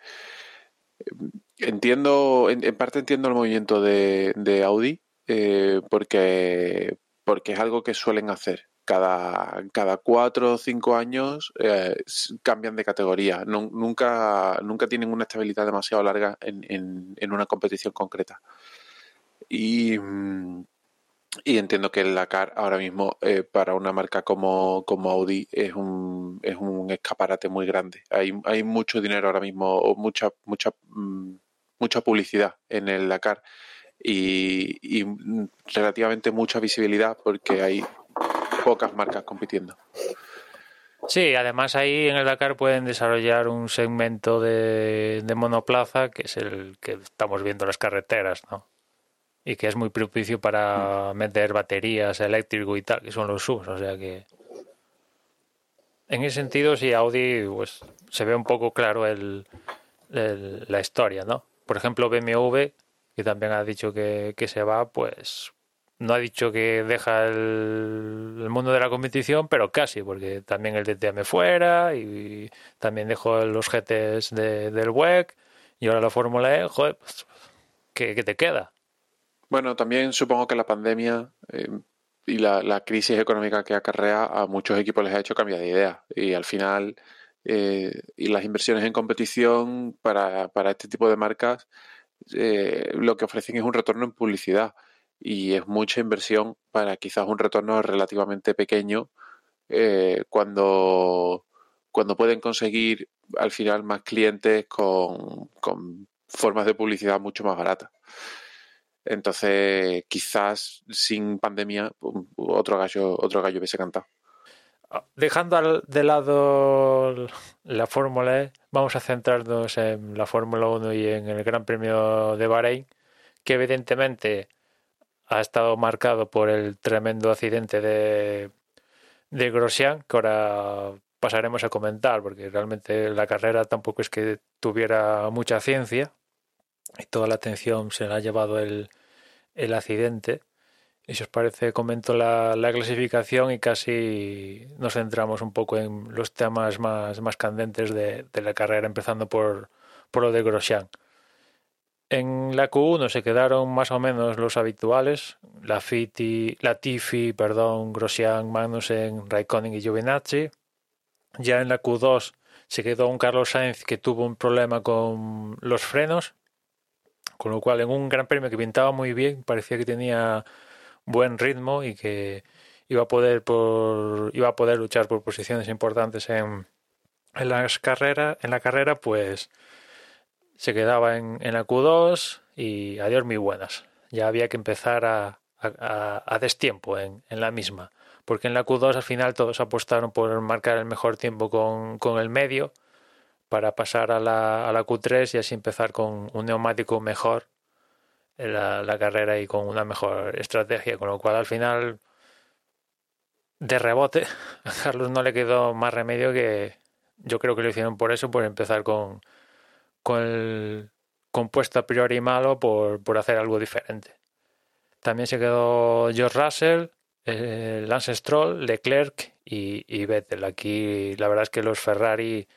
entiendo, en, en parte entiendo el movimiento de, de Audi eh, porque, porque es algo que suelen hacer cada, cada cuatro o cinco años eh, cambian de categoría. Nunca, nunca tienen una estabilidad demasiado larga en, en, en una competición concreta. Y, y, entiendo que el Dakar ahora mismo eh, para una marca como, como Audi es un, es un escaparate muy grande. Hay, hay mucho dinero ahora mismo, mucha, mucha, mm, mucha publicidad en el Dakar. Y, y relativamente mucha visibilidad porque hay pocas marcas compitiendo. Sí, además ahí en el Dakar pueden desarrollar un segmento de, de, monoplaza que es el que estamos viendo en las carreteras, ¿no? Y que es muy propicio para mm. meter baterías eléctricas y tal, que son los subs, o sea que... En ese sentido, sí, Audi pues, se ve un poco claro el, el, la historia, ¿no? Por ejemplo, BMW, que también ha dicho que, que se va, pues no ha dicho que deja el, mundo de la competición, pero casi, porque también el DTM fuera y, también dejó los GTs de, del WEC y ahora la Fórmula E, joder, pues, ¿qué, ¿qué, te queda? Bueno, también supongo que la pandemia eh, y la, la, crisis económica que acarrea a muchos equipos les ha hecho cambiar de idea y al final eh, y las inversiones en competición para, para este tipo de marcas eh, lo que ofrecen es un retorno en publicidad y es mucha inversión para quizás un retorno relativamente pequeño eh, cuando, cuando pueden conseguir al final más clientes con, formas de publicidad mucho más baratas. Entonces, quizás sin pandemia, otro gallo, otro gallo hubiese cantado. Ah, dejando de lado la Fórmula E, vamos a centrarnos en la Fórmula 1 y en el Gran Premio de Bahrein, que evidentemente ha estado marcado por el tremendo accidente de, de Grosjean, que ahora pasaremos a comentar, porque realmente la carrera tampoco es que tuviera mucha ciencia y toda la atención se la ha llevado el, el accidente. Y si os parece, comento la, la, clasificación y casi nos centramos un poco en los temas más, más candentes de, de la carrera, empezando por, por lo de Grosjean. En la Q1 se quedaron más o menos los habituales, la Fiti, la Tifi, perdón, Grosjean, Magnussen, Raikkonen y Giovinazzi. Ya en la Q2 se quedó un Carlos Sainz que tuvo un problema con los frenos, con lo cual en un gran premio que pintaba muy bien, parecía que tenía buen ritmo y que iba a poder por iba a poder luchar por posiciones importantes en, en las carreras, en la carrera, pues se quedaba en, en la Q2 y adiós muy buenas. Ya había que empezar a, a, destiempo en, en, la misma, porque en la Q2 al final todos apostaron por marcar el mejor tiempo con, con el medio para pasar a la, a la Q3 y así empezar con un neumático mejor en la, la carrera y con una mejor estrategia, con lo cual al final de rebote a Carlos no le quedó más remedio que yo creo que lo hicieron por eso, por empezar con, con el compuesto a priori malo por, por hacer algo diferente. También se quedó George Russell, eh, Lance Stroll, Leclerc y, Vettel. Aquí la verdad es que los Ferrari,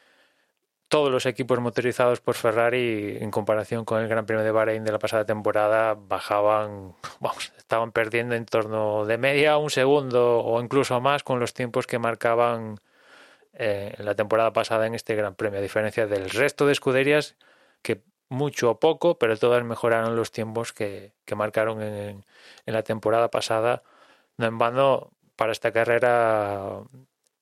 todos los equipos motorizados por Ferrari en comparación con el Gran Premio de Bahrein de la pasada temporada bajaban, vamos, estaban perdiendo en torno de media un segundo o incluso más con los tiempos que marcaban eh, la temporada pasada en este Gran Premio, a diferencia del resto de escuderías que mucho o poco, pero todas mejoraron los tiempos que, marcaron en, en, la temporada pasada. No en vano, para esta carrera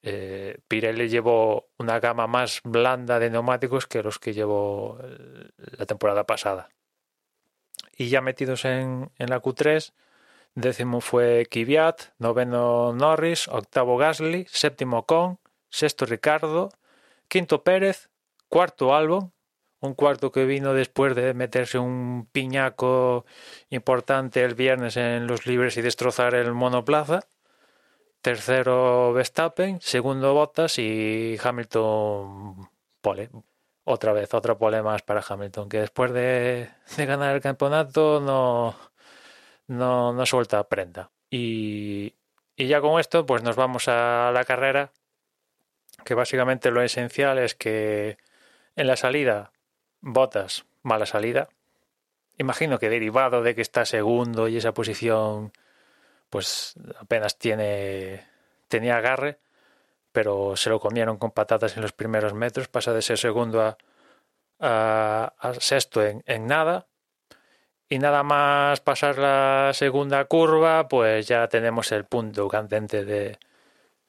eh, Pirelli llevó una gama más blanda de neumáticos que los que llevó la temporada pasada. Y ya metidos en, en la Q3, décimo fue Kvyat, noveno Norris, octavo Gasly, séptimo Con, sexto Ricardo, quinto Pérez, cuarto Albon, un cuarto que vino después de meterse un piñaco importante el viernes en los libres y destrozar el monoplaza. Tercero Verstappen, segundo Bottas y Hamilton pole. otra vez, otro problema para Hamilton, que después de, de ganar el campeonato no, no, no suelta prenda. Y, y ya con esto, pues nos vamos a la carrera, que básicamente lo esencial es que en la salida, botas, mala salida. Imagino que derivado de que está segundo y esa posición, pues apenas tiene, tenía agarre, pero se lo comieron con patatas en los primeros metros, pasa de ser segundo a, a, sexto en, en nada y nada más pasar la segunda curva, pues ya tenemos el punto candente de,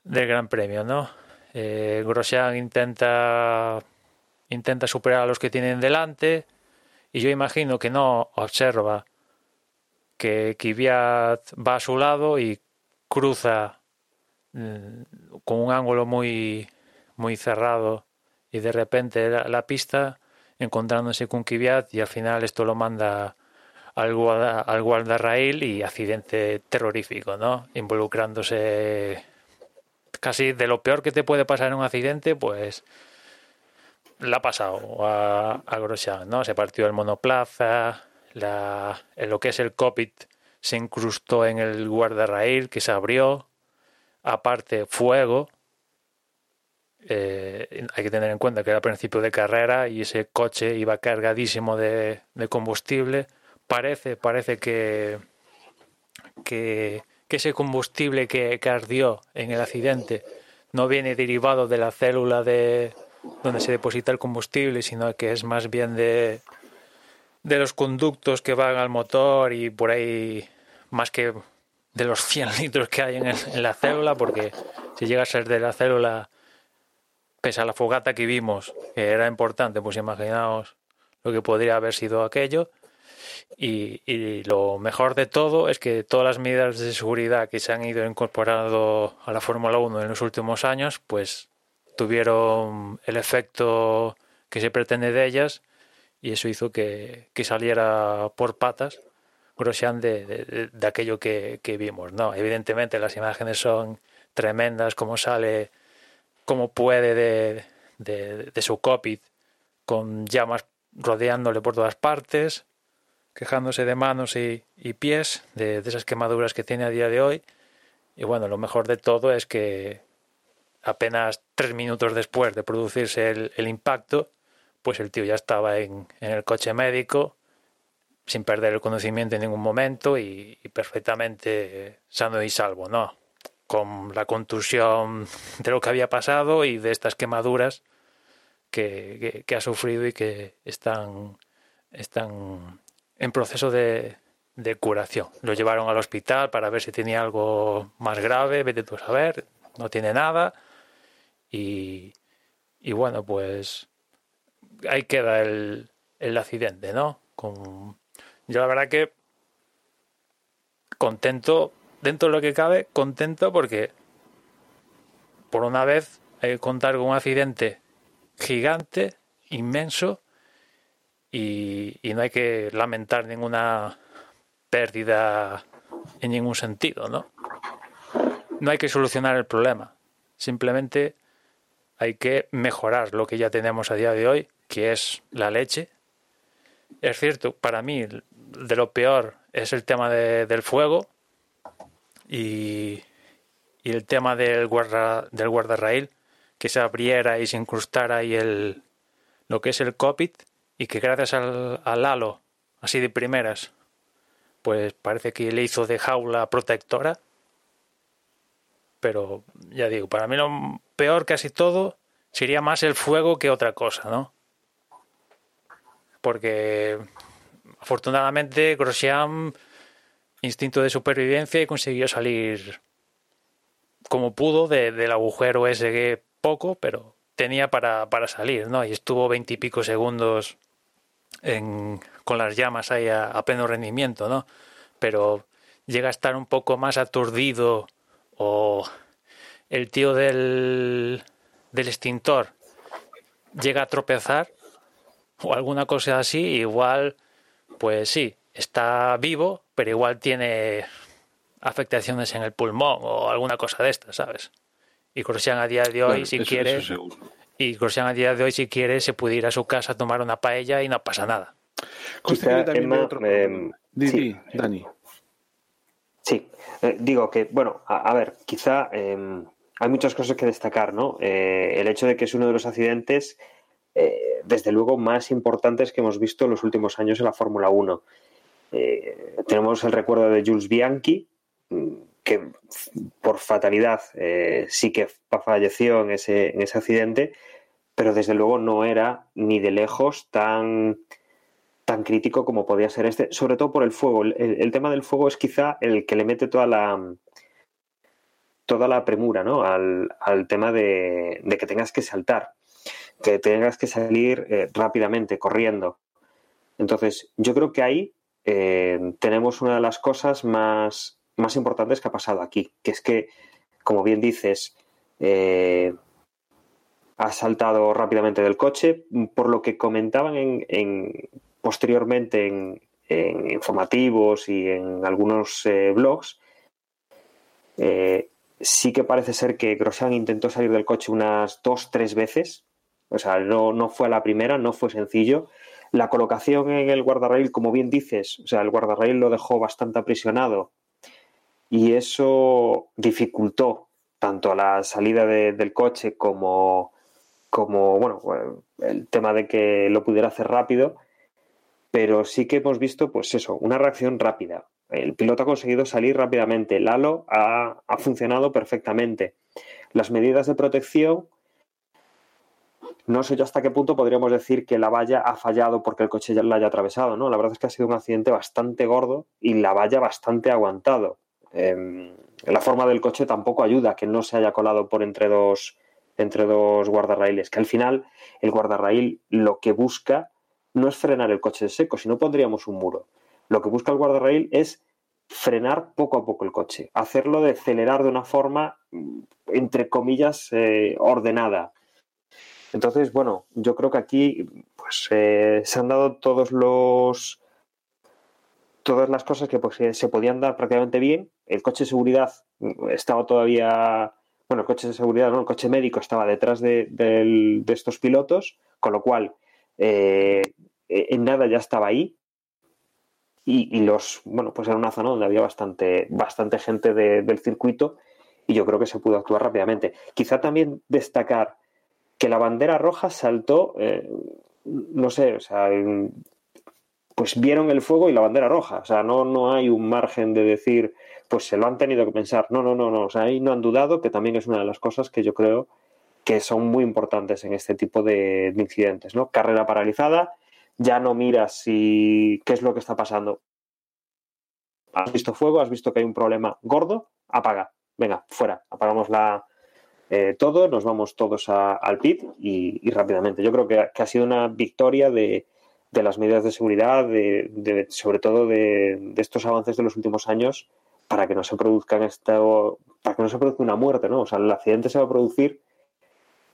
del Gran Premio, ¿no? Eh, Grosjean intenta, intenta superar a los que tienen delante y yo imagino que no observa que Kvyat va a su lado y cruza mm, con un ángulo muy, muy cerrado y de repente la, la pista encontrándose con Kvyat y al final esto lo manda al, guarda, al y accidente terrorífico, ¿no? Involucrándose casi de lo peor que te puede pasar en un accidente, pues la ha pasado a, a Grosjean, ¿no? Se partió el monoplaza, la, en lo que es el cockpit se incrustó en el guardarraíl que se abrió, aparte fuego, eh, hay que tener en cuenta que era principio de carrera y ese coche iba cargadísimo de, de combustible parece, parece que, que, que ese combustible que, ardió en el accidente no viene derivado de la célula de donde se deposita el combustible, sino que es más bien de, de los conductos que van al motor y por ahí más que de los 100 litros que hay en, el, en la célula, porque si llega a ser de la célula, pese a la fogata que vimos, que era importante, pues imaginaos lo que podría haber sido aquello. Y, y, lo mejor de todo es que todas las medidas de seguridad que se han ido incorporando a la Fórmula 1 en los últimos años, pues tuvieron el efecto que se pretende de ellas y eso hizo que, que saliera por patas Grosjean de, de, de aquello que, que, vimos. No, evidentemente las imágenes son tremendas, como sale, como puede de, de, de su cockpit con llamas rodeándole por todas partes, quejándose de manos y, y pies, de, de, esas quemaduras que tiene a día de hoy. Y bueno, lo mejor de todo es que apenas tres minutos después de producirse el, el impacto, pues el tío ya estaba en, en, el coche médico, sin perder el conocimiento en ningún momento y, perfectamente sano y salvo, ¿no? Con la contusión de lo que había pasado y de estas quemaduras que, que, que ha sufrido y que están, están en proceso de, de, curación. Lo llevaron al hospital para ver si tenía algo más grave, vete tú a saber, no tiene nada. Y, y bueno, pues ahí queda el, el accidente, ¿no? Yo la verdad que contento, dentro de lo que cabe, contento porque por una vez hay que contar con un accidente gigante, inmenso, y, no hay que lamentar ninguna pérdida en ningún sentido, ¿no? No hay que solucionar el problema, simplemente hay que mejorar lo que ya tenemos a día de hoy, que es la leche. Es cierto, para mí de lo peor es el tema de, del fuego y, y, el tema del guarda del guardarraíl que se abriera y se incrustara ahí el lo que es el cockpit y que gracias al, al halo, así de primeras, pues parece que le hizo de jaula protectora. Pero ya digo, para mí lo peor casi todo sería más el fuego que otra cosa, ¿no? Porque afortunadamente Grosjean, instinto de supervivencia, y consiguió salir como pudo de, del agujero ese que poco, pero tenía para, para salir, ¿no? Y estuvo veintipico segundos en, con las llamas ahí a, pleno rendimiento, ¿no? Pero llega a estar un poco más aturdido o el tío del, del extintor llega a tropezar o alguna cosa así, igual, pues sí, está vivo, pero igual tiene afectaciones en el pulmón o alguna cosa de estas, ¿sabes? Y Grosjean a día de hoy, claro, si quiere, Y Grosjean a día de hoy, si quiere, se puede ir a su casa a tomar una paella y no pasa nada. Quizá, Emma, otro- eh, Di, sí. Dani. Sí, Eh, digo que, bueno, a, a ver, quizá eh, hay muchas cosas que destacar, ¿no? Eh, el hecho de que es uno de los accidentes, eh, desde luego, más importantes que hemos visto en los últimos años en la Fórmula 1. Eh, tenemos el recuerdo de Jules Bianchi, mm, que por fatalidad eh, sí que falleció en ese, en ese accidente, pero desde luego no era ni de lejos tan tan crítico como podía ser este, sobre todo por el fuego. El, el tema del fuego es quizá el que le mete toda la toda la premura ¿no? al, al tema de, de, que tengas que saltar, que tengas que salir eh, rápidamente, corriendo. Entonces, yo creo que ahí eh, tenemos una de las cosas más, más importantes que ha pasado aquí, que es que, como bien dices, eh, ha saltado rápidamente del coche, por lo que comentaban en, en posteriormente en, en, informativos y en algunos eh, blogs, eh, sí que parece ser que Grosjean intentó salir del coche unas dos, tres veces. O sea, no, no fue a la primera, no fue sencillo. La colocación en el guardarrail, como bien dices, o sea, el guardarrail lo dejó bastante aprisionado y eso dificultó tanto la salida de, del coche como, como, bueno, el tema de que lo pudiera hacer rápido pero sí que hemos visto, pues eso, una reacción rápida. El piloto ha conseguido salir rápidamente, el halo ha, ha funcionado perfectamente. Las medidas de protección, no sé yo hasta qué punto podríamos decir que la valla ha fallado porque el coche ya la haya atravesado, ¿no? La verdad es que ha sido un accidente bastante gordo y la valla bastante aguantado. Eh, la forma del coche tampoco ayuda que no se haya colado por entre dos, entre dos guardarraíles, que al final el guardarraíl lo que busca no es frenar el coche de seco, si no pondríamos un muro. Lo que busca el guardarraíl es frenar poco a poco el coche, hacerlo de acelerar de una forma, entre comillas, eh, ordenada. Entonces, bueno, yo creo que aquí pues, eh, se han dado todos los todas las cosas que pues, se podían dar prácticamente bien. El coche de seguridad estaba todavía, bueno, el coche de seguridad, no, el coche médico estaba detrás de, de, estos pilotos, con lo cual eh, en nada ya estaba ahí. Y, los, bueno, pues era una zona donde había bastante, bastante gente de, del circuito y yo creo que se pudo actuar rápidamente. Quizá también destacar que la bandera roja saltó, eh, no sé, o sea, pues vieron el fuego y la bandera roja. O sea, no, no hay un margen de decir, pues se lo han tenido que pensar. No, no, no, no. O sea, ahí no han dudado, que también es una de las cosas que yo creo que son muy importantes en este tipo de, de incidentes, ¿no? Carrera paralizada, ya no miras si qué es lo que está pasando. Has visto fuego, has visto que hay un problema gordo, apaga. Venga, fuera, apagamos la, eh, todo, nos vamos todos al pit y, rápidamente. Yo creo que, que ha sido una victoria de, de las medidas de seguridad, de, sobre todo de, estos avances de los últimos años, para que no se produzcan esto, para que no se produzca una muerte, ¿no? O sea, el accidente se va a producir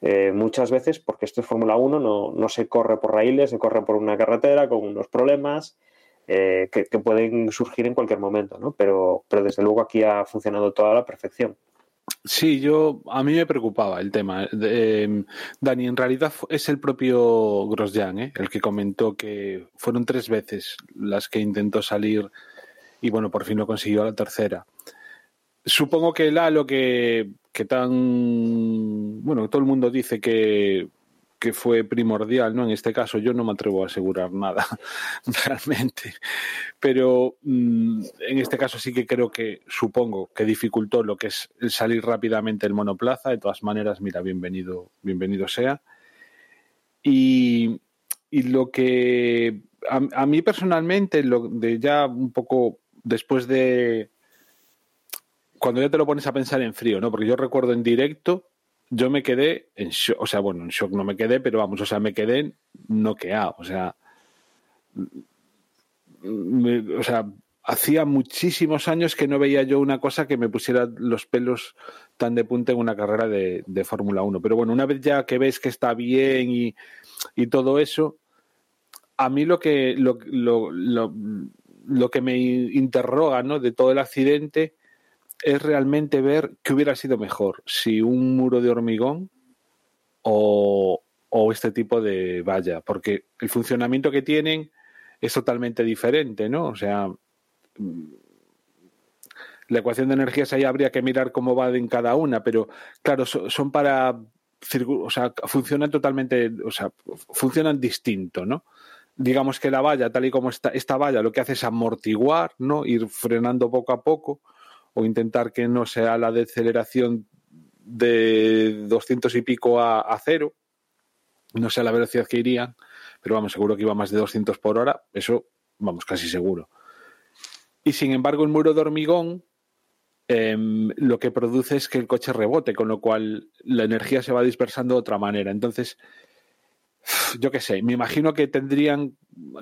eh, muchas veces porque esto es Fórmula 1, no, no, se corre por raíles, se corre por una carretera con unos problemas eh, que, que, pueden surgir en cualquier momento, ¿no? Pero, pero desde luego aquí ha funcionado toda la perfección. Sí, yo a mí me preocupaba el tema. Eh, Dani, en realidad es el propio Grosjean ¿eh? el que comentó que fueron tres veces las que intentó salir y bueno, por fin lo consiguió la tercera. Supongo que el halo que, que tan bueno, todo el mundo dice que, que fue primordial, ¿no? En este caso yo no me atrevo a asegurar nada realmente, pero mmm, en este caso sí que creo que supongo que dificultó lo que es el salir rápidamente el monoplaza. De todas maneras, mira, bienvenido, bienvenido sea. Y, y lo que a, a, mí personalmente, lo de ya un poco después de cuando ya te lo pones a pensar en frío, ¿no? Porque yo recuerdo en directo yo me quedé en shock, o sea, bueno, en shock no me quedé, pero vamos, o sea, me quedé noqueado, o sea, o sea, hacía muchísimos años que no veía yo una cosa que me pusiera los pelos tan de punta en una carrera de, de Fórmula 1. Pero bueno, una vez ya que ves que está bien y, y todo eso, a mí lo que, lo, lo que me interroga ¿no? de todo el accidente es realmente ver qué hubiera sido mejor, si un muro de hormigón o, o este tipo de valla, porque el funcionamiento que tienen es totalmente diferente, ¿no? O sea, mm, la ecuación de energías ahí habría que mirar cómo va en cada una, pero claro, son para o sea, funcionan totalmente, o sea, funcionan distinto, ¿no? Digamos que la valla, tal y como está, esta valla lo que hace es amortiguar, ¿no? Ir frenando poco a poco o intentar que no sea la deceleración de 200 y pico a, cero, no sea la velocidad que irían, pero vamos, seguro que iba más de 200 por hora, eso vamos, casi seguro. Y sin embargo, el muro de hormigón Em, lo que produce es que el coche rebote, con lo cual la energía se va dispersando de otra manera. Entonces, yo qué sé, me imagino que tendrían,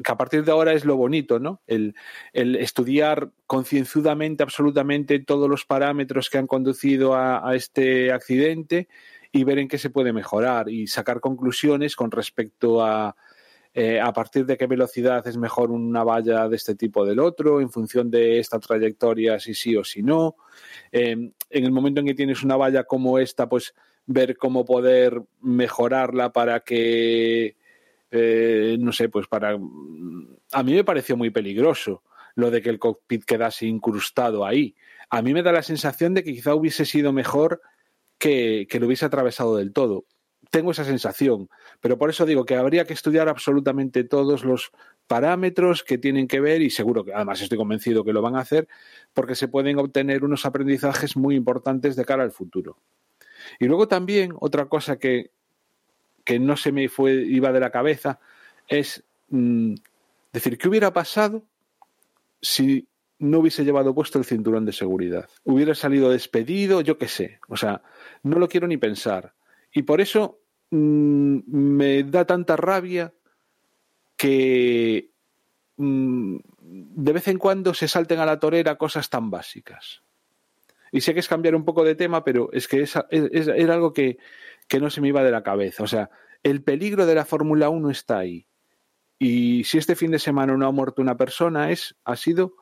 que a partir de ahora es lo bonito, ¿no? El, el estudiar concienzudamente, absolutamente todos los parámetros que han conducido a, este accidente y ver en qué se puede mejorar y sacar conclusiones con respecto a, eh, a partir de qué velocidad es mejor una valla de este tipo del otro, en función de esta trayectoria, si sí o si no. Eh, en el momento en que tienes una valla como esta, pues ver cómo poder mejorarla para que, eh, no sé, pues para... A mí me pareció muy peligroso lo de que el cockpit quedase incrustado ahí. A mí me da la sensación de que quizá hubiese sido mejor que, que lo hubiese atravesado del todo tengo esa sensación, pero por eso digo que habría que estudiar absolutamente todos los parámetros que tienen que ver y seguro que además estoy convencido que lo van a hacer porque se pueden obtener unos aprendizajes muy importantes de cara al futuro. Y luego también otra cosa que, que no se me fue iba de la cabeza es mmm, decir qué hubiera pasado si no hubiese llevado puesto el cinturón de seguridad. Hubiera salido despedido, yo qué sé. O sea, no lo quiero ni pensar. Y por eso mmm, me da tanta rabia que mmm, de vez en cuando se salten a la torera cosas tan básicas. Y sé que es cambiar un poco de tema, pero es que es, es, era algo que, que no se me iba de la cabeza. O sea, el peligro de la Fórmula 1 está ahí. Y si este fin de semana no ha muerto una persona, es, ha sido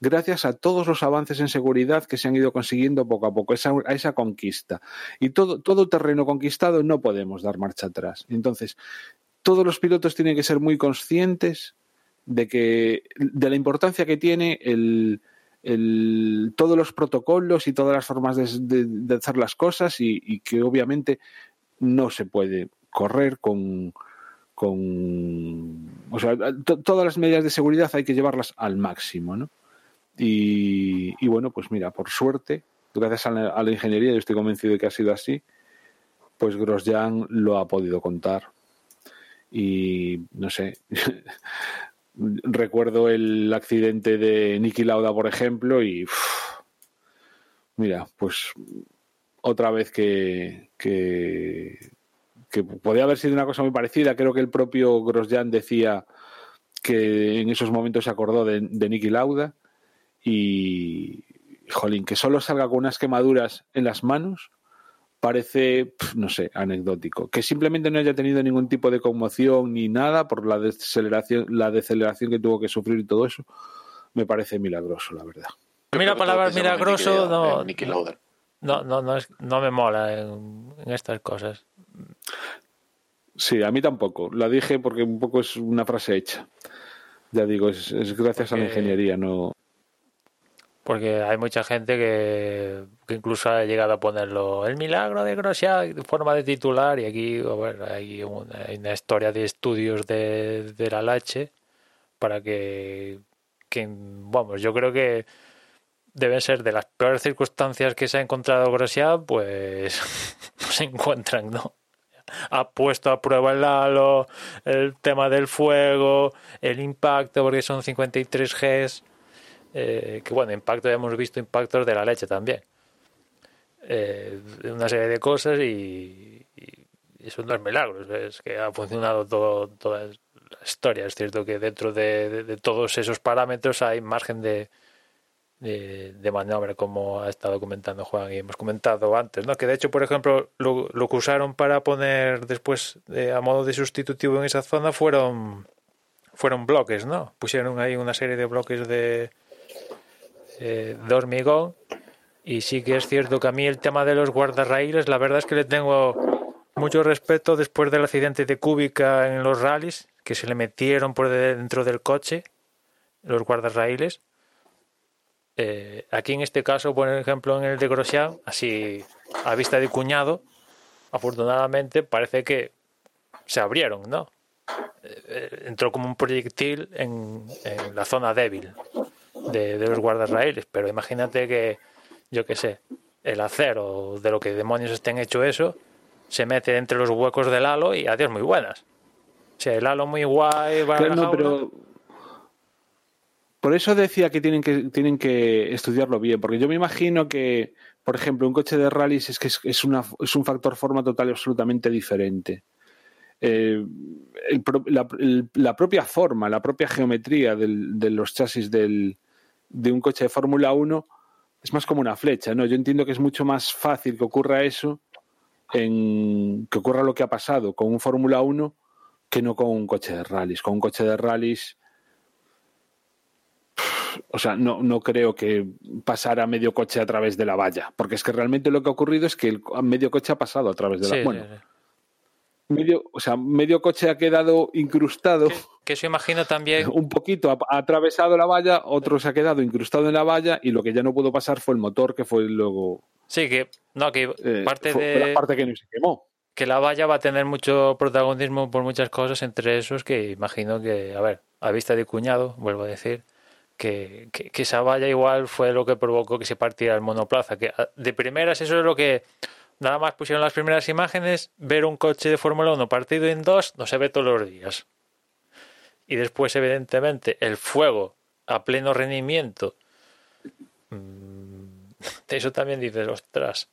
gracias a todos los avances en seguridad que se han ido consiguiendo poco a poco, esa, a esa conquista. Y todo, todo terreno conquistado no podemos dar marcha atrás. Entonces, todos los pilotos tienen que ser muy conscientes de que de la importancia que tiene el, el, todos los protocolos y todas las formas de, hacer las cosas y, y, que obviamente no se puede correr con, con o sea, todas las medidas de seguridad hay que llevarlas al máximo, ¿no? Y, y, bueno, pues mira, por suerte, gracias a la, a la, ingeniería, yo estoy convencido de que ha sido así, pues Grosjean lo ha podido contar. Y no sé, recuerdo el accidente de Niki Lauda, por ejemplo, y mira, pues otra vez que, que, que podía haber sido una cosa muy parecida. Creo que el propio Grosjean decía que en esos momentos se acordó de, de Niki Lauda y, jolín, que solo salga con unas quemaduras en las manos parece, no sé, anecdótico. Que simplemente no haya tenido ningún tipo de conmoción ni nada por la deceleración, la deceleración que tuvo que sufrir y todo eso, me parece milagroso, la verdad. A mí la palabra milagroso no, no, no, no, es, no me mola en, en estas cosas. Sí, a mí tampoco. La dije porque un poco es una frase hecha. Ya digo, es, es gracias porque... a la ingeniería, no porque hay mucha gente que, incluso ha llegado a ponerlo el milagro de Grosjean de forma de titular y aquí hay, una, historia de estudios de, de la Lache para que, que, vamos, yo creo que deben ser de las peores circunstancias que se ha encontrado Grosjean, pues se encuentran, ¿no? ha puesto a prueba el halo, el tema del fuego, el impacto, porque son 53 Gs eh, que bueno, impacto hemos visto impactos de la leche también. Eh, una serie de cosas y, y, eso no es milagro, es que ha funcionado todo, toda la historia. Es cierto que dentro de, todos esos parámetros hay margen de, de, maniobra, como ha estado comentando Juan y hemos comentado antes, ¿no? Que de hecho, por ejemplo, lo, lo que usaron para poner después eh, a modo de sustitutivo en esa zona fueron fueron bloques, ¿no? Pusieron ahí una serie de bloques de, eh, de hormigón. Y sí que es cierto que a mí el tema de los guardarraíles, la verdad es que le tengo mucho respeto después del accidente de Cúbica en los rallies, que se le metieron por dentro del coche los guardarraíles. Eh, aquí en este caso, por ejemplo, en el de Grosjean, así a vista de cuñado, afortunadamente parece que se abrieron, ¿no? Eh, entró como un proyectil en la zona débil de, de los guardarraíles, pero imagínate que, yo qué sé, el acero, de lo que demonios estén hecho eso, se mete entre los huecos del halo y adiós, muy buenas. O sea, el halo muy guay, va a Claro, la no, jaula. pero por eso decía que tienen que tienen que estudiarlo bien, porque yo me imagino que, por ejemplo, un coche de rallies es que es, es una, es un factor forma total y absolutamente diferente. Eh, el la, el- la propia forma, la propia geometría del- de los chasis del, de un coche de Fórmula 1 es más como una flecha, ¿no? Yo entiendo que es mucho más fácil que ocurra eso, en, que ocurra lo que ha pasado con un Fórmula 1 que no con un coche de rallies. Con un coche de rallies, o sea, no, no creo que pasara medio coche a través de la valla, porque es que realmente lo que ha ocurrido es que el medio coche ha pasado a través de la Sí, bueno, sí, sí. medio, o sea, medio coche ha quedado incrustado que eso imagino también un poquito, ha, ha atravesado la valla, otro se ha quedado incrustado en la valla y lo que ya no pudo pasar fue el motor, que fue luego Sí, que no, que eh, parte fue- fue de la parte que no se quemó. que la valla va a tener mucho protagonismo por muchas cosas, entre esos que imagino que, a ver, a vista de cuñado, vuelvo a decir, que, que, que esa valla igual fue lo que provocó que se partiera el monoplaza. Que a- de primeras eso es lo que nada más pusieron las primeras imágenes, ver un coche de Fórmula 1 partido en dos no se ve todos los días. Y después, evidentemente, el fuego a pleno rendimiento. mm, eso también dices, ostras,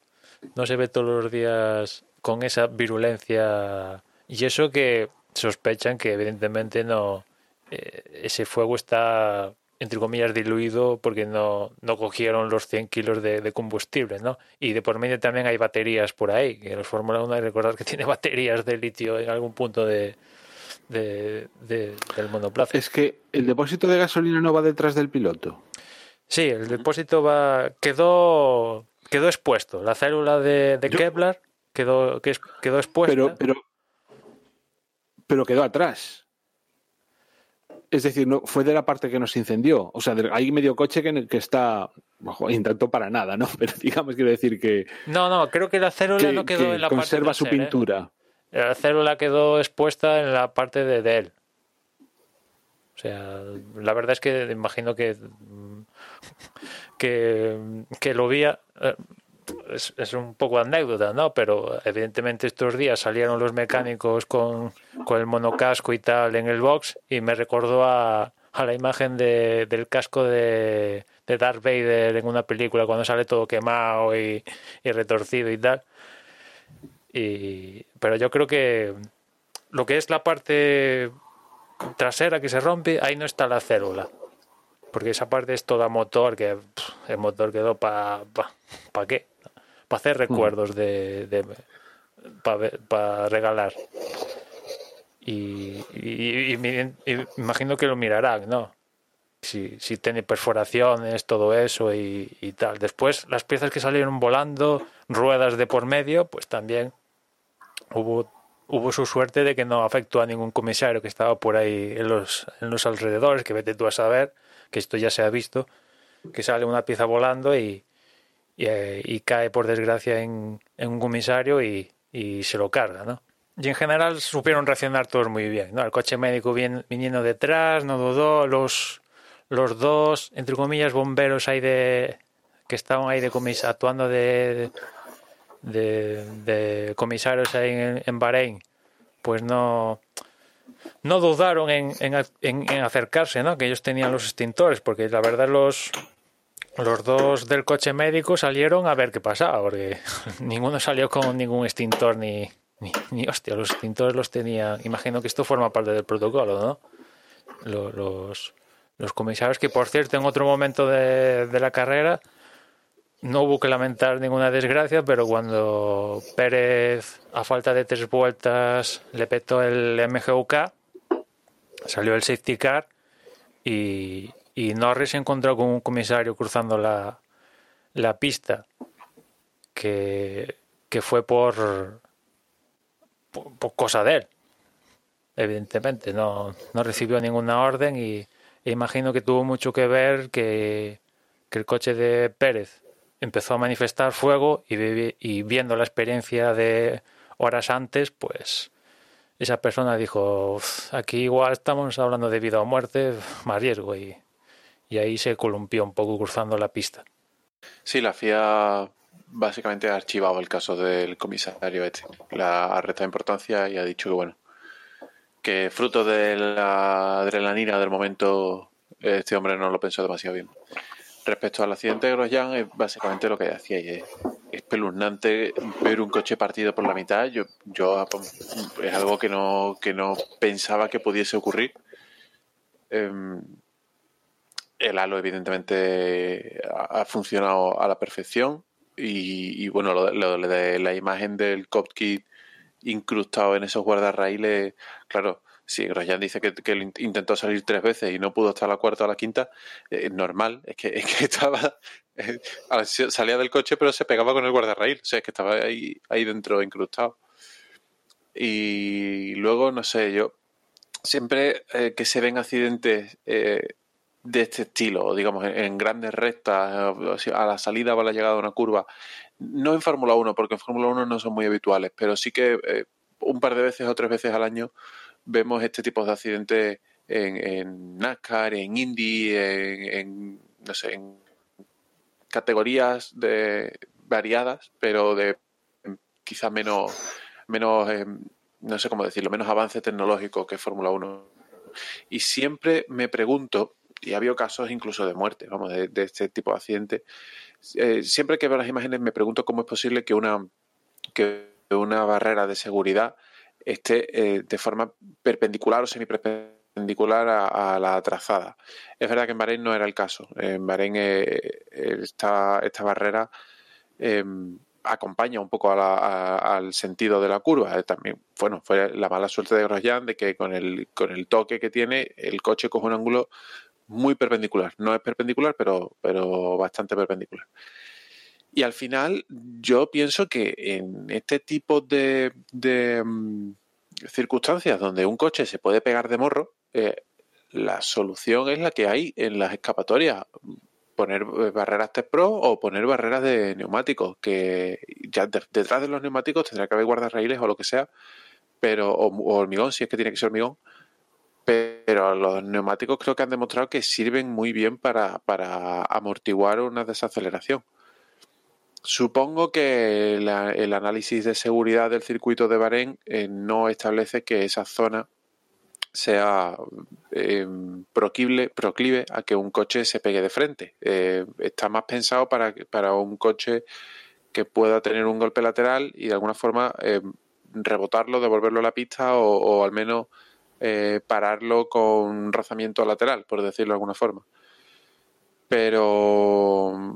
no se ve todos los días con esa virulencia. Y eso que sospechan que evidentemente no eh, ese fuego está entre comillas diluido porque no, no cogieron los 100 kilos de, de combustible, ¿no? Y de por medio también hay baterías por ahí, que los Fórmula 1 hay que recordar que tiene baterías de litio en algún punto de, de- de- del monoplaza. Es que el depósito de gasolina no va detrás del piloto. Sí, el depósito va quedó quedó expuesto. La célula de, de Yo- Kevlar quedó quedó expuesta. Pero, pero, pero quedó atrás. Es decir, no, fue de la parte que nos incendió. O sea, hay medio coche que, que está, intentó para nada, ¿no? Pero digamos, quiero decir que, No, no, creo que la célula que- no quedó que en la conserva parte su trasera, ¿eh? La célula quedó expuesta en la parte de, de él. O sea, la verdad es que imagino que mm, que lo vi a- eh, es, es un poco anécdota, ¿no? Pero evidentemente estos días salieron los mecánicos con, con el monocasco y tal en el box y me recordó a, a la imagen de, del casco de, de Darth Vader en una película cuando sale todo quemado y, y retorcido y tal. Y, pero yo creo que lo que es la parte trasera que se rompe, ahí no está la célula. Porque esa parte es toda motor, que pff, el motor quedó para... ¿Para qué? Para hacer recuerdos de... de para regalar. Y, y- imagino que lo mirarán, ¿no? Si, si tiene perforaciones, todo eso y, y tal. Después, las piezas que salieron volando, ruedas de por medio, pues también hubo, hubo su suerte de que no afectó a ningún comisario que estaba por ahí en los, en los alrededores, que vete tú a saber, que esto ya se ha visto, que sale una pieza volando y, y, eh, cae por desgracia en, en un comisario y, y se lo carga, ¿no? Y en general supieron reaccionar todos muy bien, ¿no? El coche médico bien, viniendo detrás, no dudó, los, los dos, entre comillas, bomberos ahí de que estaban ahí de comis actuando de, de, comisarios ahí en, en Bahrein, pues no, no dudaron en, en, acercarse, ¿no? Que ellos tenían los extintores, porque la verdad los, los dos del coche médico salieron a ver qué pasaba, porque ninguno salió con ningún extintor ni, ni, ni hostia, los extintores los tenía. Imagino que esto forma parte del protocolo, ¿no? Lo- Los, los comisarios, que por cierto, en otro momento de, de la carrera no hubo que lamentar ninguna desgracia, pero cuando Pérez, a falta de tres vueltas, le petó el MGUK, salió el safety car y, y Norris se encontró con un comisario cruzando la, pista que, fue por por, cosa de él. Evidentemente, no, no recibió ninguna orden y e imagino que tuvo mucho que ver que el coche de Pérez empezó a manifestar fuego y, y viendo la experiencia de horas antes, pues esa persona dijo, "Uf, aquí igual estamos hablando de vida o muerte, más riesgo y, y ahí se columpió un poco cruzando la pista. Sí, la FIA básicamente ha archivado el caso del comisario este. La ha restado importancia y ha dicho que, bueno, que fruto de la adrenalina del momento, este hombre no lo pensó demasiado bien. Respecto al accidente de Grosjean, es básicamente lo que decía. Es espeluznante ver un coche partido por la mitad. Yo, yo es algo que no, que no pensaba que pudiese ocurrir. Em, el halo evidentemente ha, funcionado a la perfección y, bueno, lo, lo de la imagen del cockpit incrustado en esos guardarraíles, claro, si Grosjean dice que, que intentó salir tres veces y no pudo hasta la cuarta o la quinta, eh, normal, es que, es que estaba, eh, salía del coche pero se pegaba con el guardarraíl, o sea, es que estaba ahí, ahí dentro incrustado. Y luego, no sé, yo siempre eh, que se ven accidentes eh, de este estilo, digamos, en, grandes rectas, a la salida o a la llegada de una curva, no en Fórmula 1, porque en Fórmula 1 no son muy habituales, pero sí que un par de veces o tres veces al año vemos este tipo de accidentes en, en NASCAR, en Indy, en, en, no sé, en categorías de variadas, pero de quizá menos, menos eh, no sé cómo decirlo, menos avance tecnológico que Fórmula 1. Y siempre me pregunto, y ha habido casos incluso de muerte, vamos, de, de este tipo de accidentes, eh, siempre que veo las imágenes me pregunto cómo es posible que una, que una barrera de seguridad esté eh, de forma perpendicular o semiperpendicular a, a, la trazada. Es verdad que en Bahrein no era el caso. En Bahrein eh, esta, esta barrera eh, acompaña un poco a la, a, al sentido de la curva. También, bueno, fue la mala suerte de Grosjean de que con el, con el toque que tiene, el coche coge un ángulo muy perpendicular. No es perpendicular, pero, pero bastante perpendicular. Y al final, yo pienso que en este tipo de, um, circunstancias donde un coche se puede pegar de morro, eh, la solución es la que hay en las escapatorias. Poner barreras Test Pro o poner barreras de neumáticos, que ya de, detrás de los neumáticos tendrá que haber guardarraíles o lo que sea, pero o, hormigón, si es que tiene que ser hormigón, pero los neumáticos creo que han demostrado que sirven muy bien para amortiguar una desaceleración. Supongo que el análisis de seguridad del circuito de Bahrein eh, no establece que esa zona sea eh, proclive, a que un coche se pegue de frente. Eh, está más pensado para, para un coche que pueda tener un golpe lateral y de alguna forma eh, rebotarlo, devolverlo a la pista o, o al menos eh, pararlo con rozamiento lateral, por decirlo de alguna forma. Pero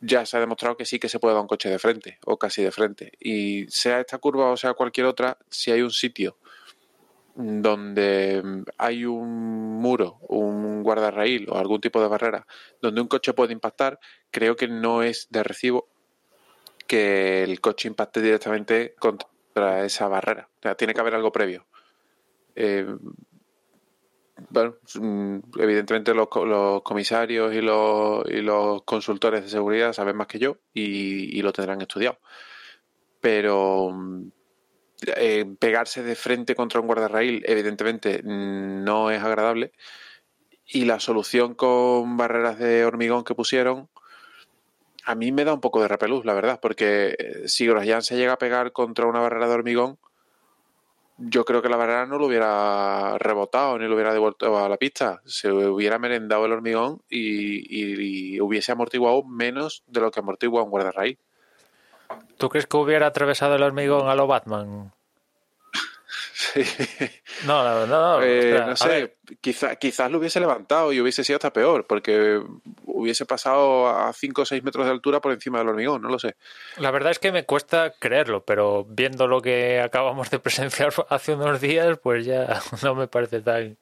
ya se ha demostrado que sí que se puede dar un coche de frente o casi de frente. Y sea esta curva o sea cualquier otra, si hay un sitio donde hay un muro, un guardarraíl o algún tipo de barrera donde un coche puede impactar, creo que no es de recibo que el coche impacte directamente contra esa barrera. O sea, tiene que haber algo previo. Eh, bueno, evidentemente los, comisarios y los, consultores de seguridad saben más que yo y, lo tendrán estudiado. Pero eh, pegarse de frente contra un guardarraíl, evidentemente, no es agradable. Y la solución con barreras de hormigón que pusieron, a mí me da un poco de repelús, la verdad, porque si Grosjean se llega a pegar contra una barrera de hormigón, yo creo que la barrera no lo hubiera rebotado ni lo hubiera devuelto a la pista. Se hubiera merendado el hormigón y, hubiese amortiguado menos de lo que amortigua un guardarraíl. ¿Tú crees que hubiera atravesado el hormigón a lo Batman? Sí. No, no, no. Eh, no sé, quizá, quizás lo hubiese levantado y hubiese sido hasta peor, porque hubiese pasado a 5 o 6 metros de altura por encima del hormigón, no lo sé. La verdad es que me cuesta creerlo, pero viendo lo que acabamos de presenciar hace unos días, pues ya no me parece tan,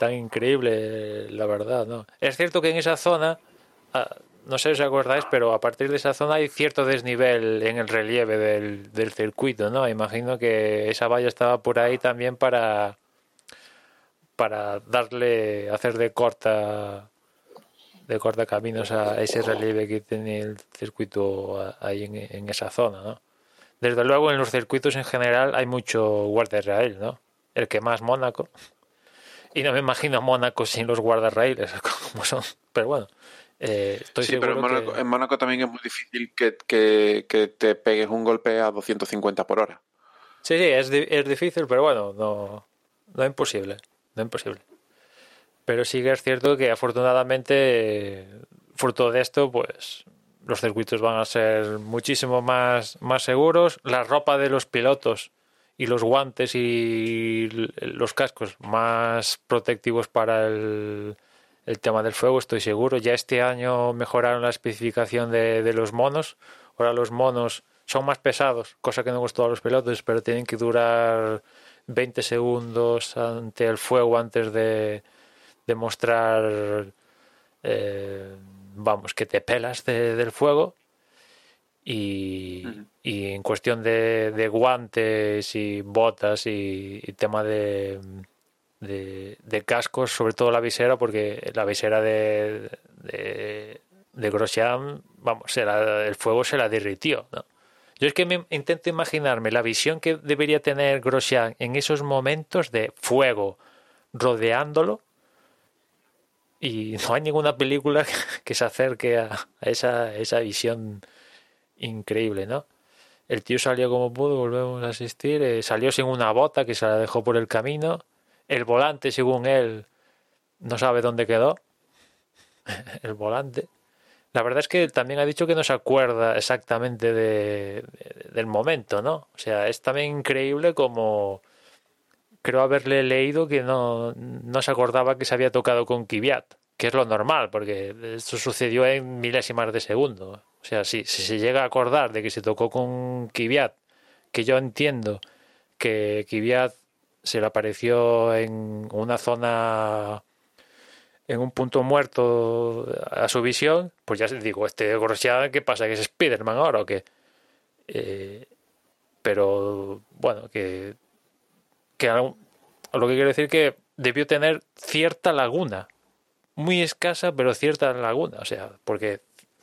tan increíble, la verdad. ¿no? Es cierto que en esa zona no sé si os acordáis, pero a partir de esa zona hay cierto desnivel en el relieve del, del circuito, ¿no? Imagino que esa valla estaba por ahí también para para darle, hacer de corta de corta caminos a ese relieve que tiene el circuito ahí en, esa zona, ¿no? Desde luego en los circuitos en general hay mucho guardarraíl, ¿no? El que más Mónaco. Y no me imagino Mónaco sin los guardarraíles como son. Pero bueno, eh, estoy sí, pero en Mónaco, también es muy difícil que, que, te pegues un golpe a 250 por hora. Sí, sí, es, es difícil, pero bueno, no, no es imposible no imposible. Pero sí que es cierto que afortunadamente, fruto de esto, pues los circuitos van a ser muchísimo más, más seguros. La ropa de los pilotos y los guantes y los cascos más protectivos para el, el tema del fuego, estoy seguro. Ya este año mejoraron la especificación de, de los monos. Ahora los monos son más pesados, cosa que no gustó a los pilotos, pero tienen que durar 20 segundos ante el fuego antes de, demostrar eh, vamos, que te pelas del fuego. Y, en cuestión de, guantes y botas y, tema de, de, cascos, sobre todo la visera, porque la visera de, de, Grosjean, vamos, el fuego se la derritió. ¿no? Yo es que me intento imaginarme la visión que debería tener Grosjean en esos momentos de fuego rodeándolo y no hay ninguna película que se acerque a esa, esa visión increíble, ¿no? El tío salió como pudo, volvemos a asistir, eh, salió sin una bota que se la dejó por el camino, el volante, según él, no sabe dónde quedó, el volante. La verdad es que también ha dicho que no se acuerda exactamente de, del momento, ¿no? O sea, es también increíble como creo haberle leído que no, no se acordaba que se había tocado con Kvyat, que es lo normal, porque esto sucedió en milésimas de segundo. O sea, si, si se llega a acordar de que se tocó con Kvyat, que yo entiendo que Kvyat se le apareció en una zona en un punto muerto a su visión, pues ya digo, este Grosjean, ¿qué pasa? ¿Que es Spiderman ahora o qué? Eh, pero bueno, que, que lo que quiero decir que debió tener cierta laguna, muy escasa, pero cierta laguna, o sea, porque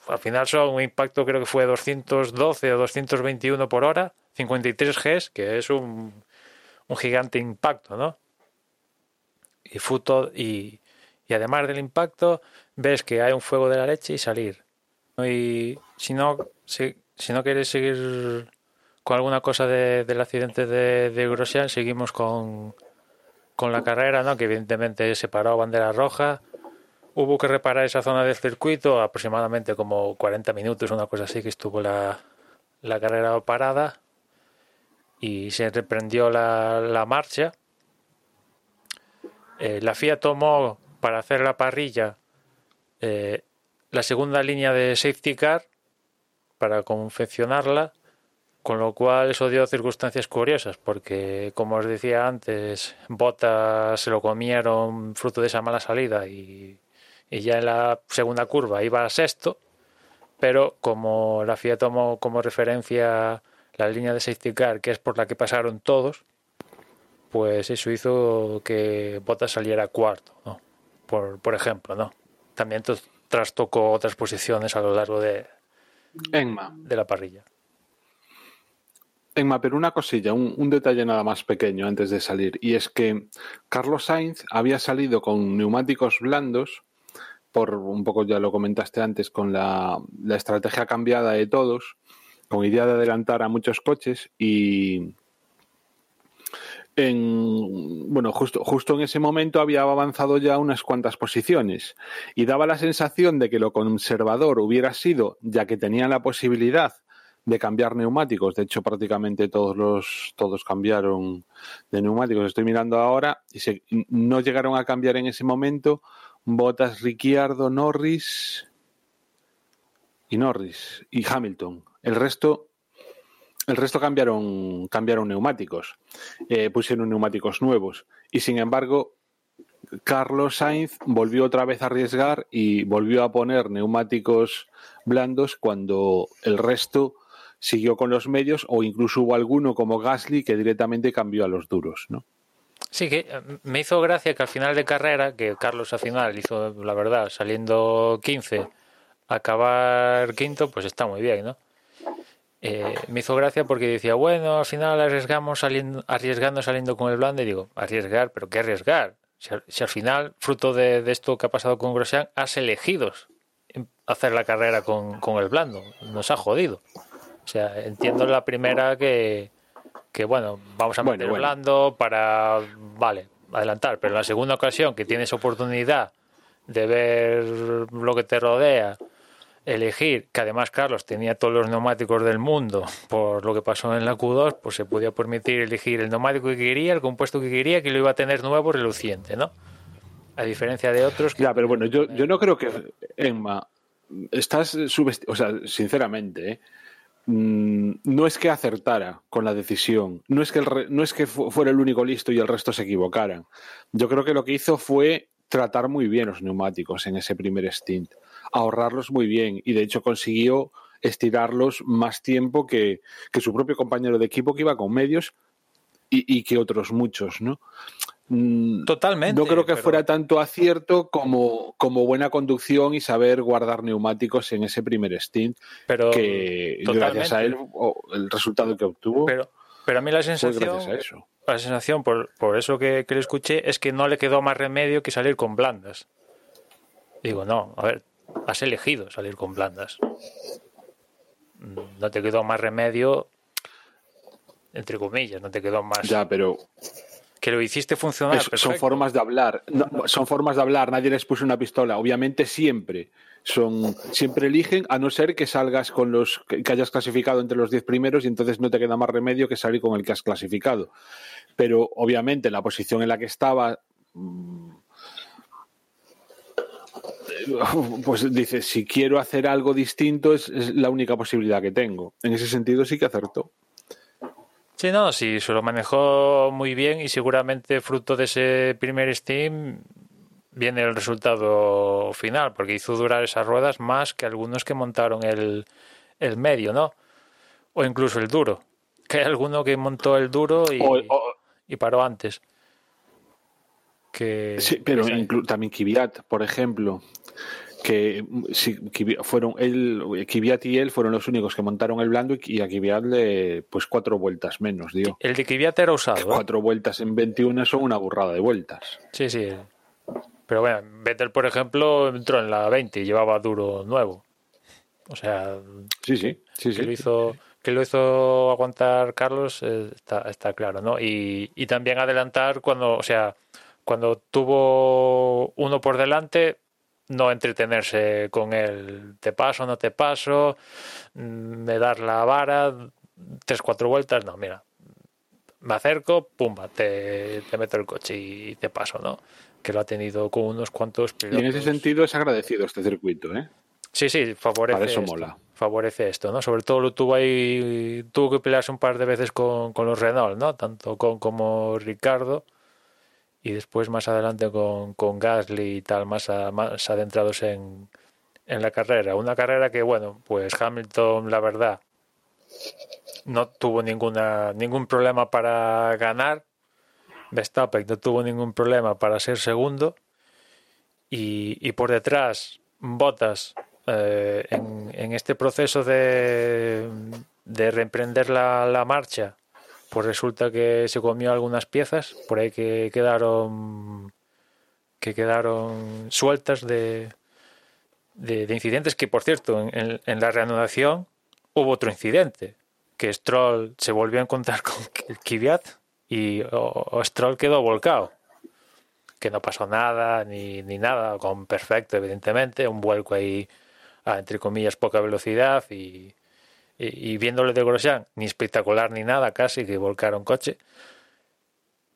al final son un impacto creo que fue 212 o 221 por hora, 53 Gs, que es un, un gigante impacto, ¿no? Y fruto y y además del impacto ves que hay un fuego de la leche y salir. Y si no, si, si no quieres seguir con alguna cosa del accidente de, de Grosjean, seguimos con, con la carrera, ¿no? que evidentemente se paró bandera roja. Hubo que reparar esa zona del circuito, aproximadamente como 40 minutos, una cosa así, que estuvo la, la carrera parada y se reprendió la, la marcha. Eh, la FIA tomó para hacer la parrilla eh, la segunda línea de safety car para confeccionarla, con lo cual eso dio circunstancias curiosas, porque como os decía antes, Botas se lo comieron fruto de esa mala salida y, y ya en la segunda curva iba a sexto, pero como la FIA tomó como referencia la línea de safety car, que es por la que pasaron todos, pues eso hizo que Botas saliera cuarto. ¿no? por, por ejemplo, ¿no? También trastocó otras posiciones a lo largo de, Enma. de la parrilla. Enma, pero una cosilla, un, un, detalle nada más pequeño antes de salir, y es que Carlos Sainz había salido con neumáticos blandos, por un poco ya lo comentaste antes, con la, la estrategia cambiada de todos, con idea de adelantar a muchos coches y, en, bueno, justo, justo en ese momento había avanzado ya unas cuantas posiciones y daba la sensación de que lo conservador hubiera sido, ya que tenían la posibilidad de cambiar neumáticos, de hecho prácticamente todos los todos cambiaron de neumáticos, estoy mirando ahora y no llegaron a cambiar en ese momento Botas, Ricciardo, Norris y Norris y Hamilton. El resto el resto cambiaron, cambiaron neumáticos, eh, pusieron neumáticos nuevos y sin embargo Carlos Sainz volvió otra vez a arriesgar y volvió a poner neumáticos blandos cuando el resto siguió con los medios o incluso hubo alguno como Gasly que directamente cambió a los duros, ¿no? Sí, que eh, me hizo gracia que al final de carrera, que Carlos al final hizo, la verdad, saliendo 15, acabar quinto, pues está muy bien, ¿no? Eh, me hizo gracia porque decía, bueno, al final arriesgamos saliendo, arriesgando saliendo con el blando y digo, arriesgar, pero ¿qué arriesgar? Si al, si al final, fruto de, de, esto que ha pasado con Grosjean, has elegido hacer la carrera con, con, el blando, nos ha jodido. O sea, entiendo la primera que, que bueno, vamos a meter bueno, bueno. blando para, vale, adelantar, pero en la segunda ocasión que tienes oportunidad de ver lo que te rodea, elegir, que además Carlos tenía todos los neumáticos del mundo por lo que pasó en la Q2, pues se podía permitir elegir el neumático que quería, el compuesto que quería, que lo iba a tener nuevo, reluciente, ¿no? A diferencia de otros. Que ya, pero bueno, yo, yo no creo que, Emma, estás subestimando, o sea, sinceramente, ¿eh? no es que acertara con la decisión, no es que, el, no es que fuera el único listo y el resto se equivocaran. Yo creo que lo que hizo fue tratar muy bien los neumáticos en ese primer stint, ahorrarlos muy bien y de hecho consiguió estirarlos más tiempo que, que su propio compañero de equipo que iba con medios y, y que otros muchos, ¿no? Totalmente. No creo que pero... fuera tanto acierto como, como buena conducción y saber guardar neumáticos en ese primer stint. Pero que totalmente. gracias a él, el resultado que obtuvo. Pero, pero a mí la sensación. Fue a eso. La sensación, por, por eso que, que le escuché, es que no le quedó más remedio que salir con blandas. Digo, no, a ver, has elegido salir con blandas. No te quedó más remedio, entre comillas, no te quedó más. Ya, pero que lo hiciste funcionar. Es, son formas de hablar, no, son formas de hablar. Nadie les puso una pistola. Obviamente siempre son, siempre eligen, a no ser que salgas con los que hayas clasificado entre los 10 primeros y entonces no te queda más remedio que salir con el que has clasificado. Pero obviamente la posición en la que estaba pues dice, si quiero hacer algo distinto es, es, la única posibilidad que tengo. En ese sentido sí que acertó. Sí, no, sí, se lo manejó muy bien y seguramente fruto de ese primer Steam viene el resultado final, porque hizo durar esas ruedas más que algunos que montaron el, el medio, ¿no? O incluso el duro. Que hay alguno que montó el duro y, o, o, y paró antes. Que, sí, pero también Kvyat, por ejemplo, que si, fueron él, Kvyat y él fueron los únicos que montaron el blando y a Kvyat le pues cuatro vueltas menos, dio. El de Kvyat era usado. ¿eh? Cuatro vueltas en 21 son una burrada de vueltas. Sí, sí. Pero bueno, Vettel, por ejemplo, entró en la 20 y llevaba duro nuevo. O sea, sí, sí, sí, que sí. lo hizo que lo hizo aguantar Carlos eh, está, está claro, ¿no? Y, y también adelantar cuando, o sea, cuando tuvo uno por delante, no entretenerse con él, te paso, no te paso, me dar la vara, tres, cuatro vueltas, no, mira, me acerco, pumba, te, te meto el coche y te paso, ¿no? Que lo ha tenido con unos cuantos pilotos. Y en ese sentido es agradecido este circuito, ¿eh? Sí, sí, favorece. Para eso esto, mola. Favorece esto, ¿no? Sobre todo lo tuvo ahí, tuvo que pelearse un par de veces con, con los Renault, ¿no? Tanto con como Ricardo y después más adelante con, con Gasly y tal, más, más adentrados en, en la carrera. Una carrera que, bueno, pues Hamilton, la verdad, no tuvo ninguna, ningún problema para ganar. Verstappen no tuvo ningún problema para ser segundo. Y, y por detrás, Bottas, eh, en, en, este proceso de, de reemprender la, la marcha, pues resulta que se comió algunas piezas por ahí que quedaron que quedaron sueltas de, de, de incidentes que por cierto en, la reanudación hubo otro incidente que Stroll se volvió a encontrar con Kvyat y Stroll quedó volcado que no pasó nada ni, ni nada con perfecto evidentemente un vuelco ahí entre comillas poca velocidad y y, viéndole de Grosjean, ni espectacular ni nada, casi que volcaron coche.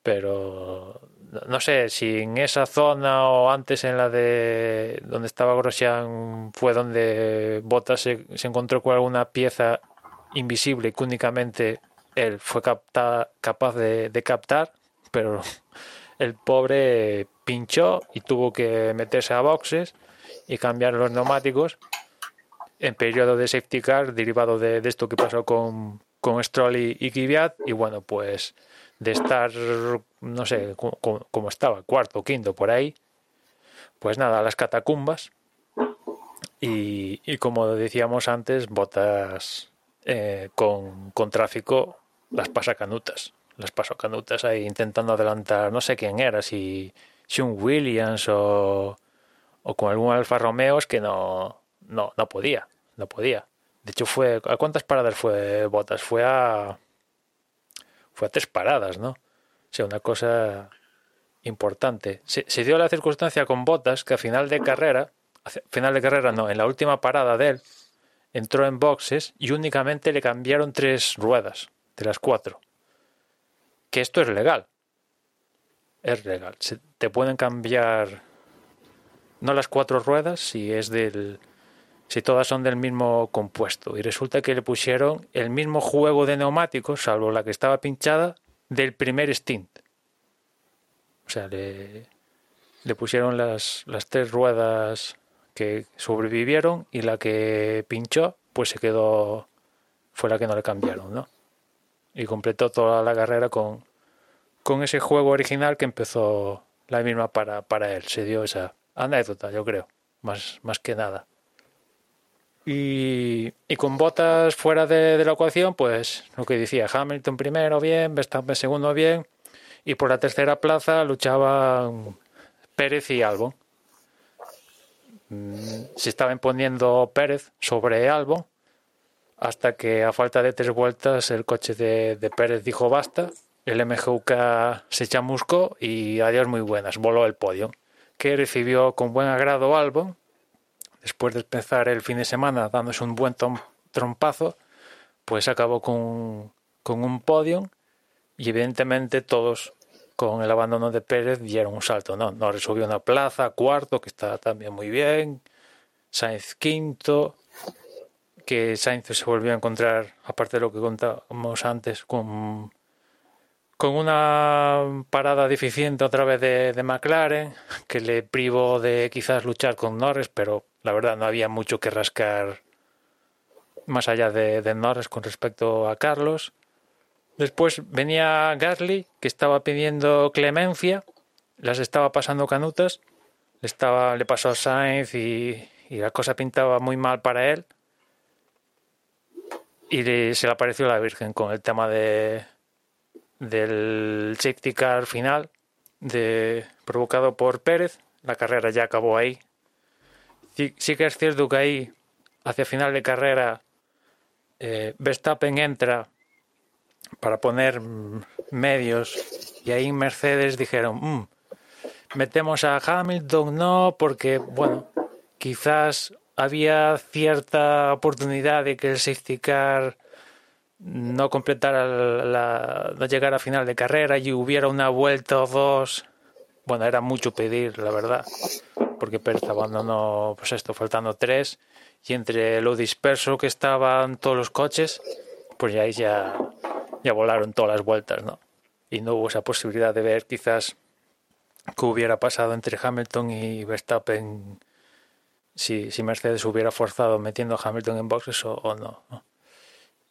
Pero no sé si en esa zona o antes en la de donde estaba Grosjean fue donde Bottas se, encontró con alguna pieza invisible que únicamente él fue capta, capaz de captar, pero el pobre pinchó y tuvo que meterse a boxes y cambiar los neumáticos en periodo de safety car derivado de, esto que pasó con, con Stroll y, y y bueno pues de estar no sé cómo estaba cuarto quinto por ahí pues nada a las catacumbas. Y, y como decíamos antes botas eh, con, con tráfico las pasacanutas las pasacanutas ahí intentando adelantar no sé quién era si, si un Williams o, o con algún Alfa Romeo es que no no no podía no podía. De hecho, fue. ¿A cuántas paradas fue Botas? Fue a. Fue a tres paradas, ¿no? O sea, una cosa importante. Se, dio la circunstancia con Botas que a final de carrera. Final de carrera no, en la última parada de él, entró en boxes y únicamente le cambiaron tres ruedas de las cuatro. Que esto es legal. Es legal. Se, te pueden cambiar no las cuatro ruedas si es del si todas son del mismo compuesto. Y resulta que le pusieron el mismo juego de neumáticos, salvo la que estaba pinchada, del primer stint. O sea, le, le pusieron las, las tres ruedas que sobrevivieron y la que pinchó, pues se quedó, fue la que no le cambiaron, ¿no? Y completó toda la carrera con, con ese juego original que empezó la misma para, para él. Se dio esa anécdota, yo creo, más, más que nada. Y, con botas fuera de, la ecuación, pues lo que decía, Hamilton primero bien, Verstappen segundo bien, y por la tercera plaza luchaban Pérez y Albon. Se estaba imponiendo Pérez sobre Albon, hasta que a falta de tres vueltas el coche de, de Pérez dijo basta, el MGUK se chamuscó y adiós muy buenas, voló el podio, que recibió con buen agrado Albon, después de empezar el fin de semana dándose un buen trompazo, pues acabó con, con un podium y evidentemente todos con el abandono de Pérez dieron un salto, ¿no? No resolvió una plaza, cuarto, que está también muy bien, Sainz quinto, que Sainz se volvió a encontrar, aparte de lo que contábamos antes, con, con una parada deficiente otra vez de, de McLaren, que le privó de quizás luchar con Norris, pero la verdad no había mucho que rascar más allá de, de Norris con respecto a Carlos. Después venía Gasly, que estaba pidiendo clemencia, las estaba pasando canutas, le, estaba, le pasó a Sainz y, y la cosa pintaba muy mal para él. Y le, se le apareció la Virgen con el tema de del safety car final de, provocado por Pérez. La carrera ya acabó ahí, sí, sí que es cierto que ahí, hacia final de carrera, eh, Verstappen entra para poner medios y ahí Mercedes dijeron, mmm, metemos a Hamilton, no, porque, bueno, quizás había cierta oportunidad de que el safety car no completara la, no llegara a final de carrera y hubiera una vuelta o dos. Bueno, era mucho pedir, la verdad porque Pérez abandonó, pues esto, faltando tres, y entre lo disperso que estaban todos los coches, pues ya ya, ya volaron todas las vueltas, ¿no? Y no hubo esa posibilidad de ver quizás qué hubiera pasado entre Hamilton y Verstappen si, si Mercedes hubiera forzado metiendo a Hamilton en boxes o, o no, no.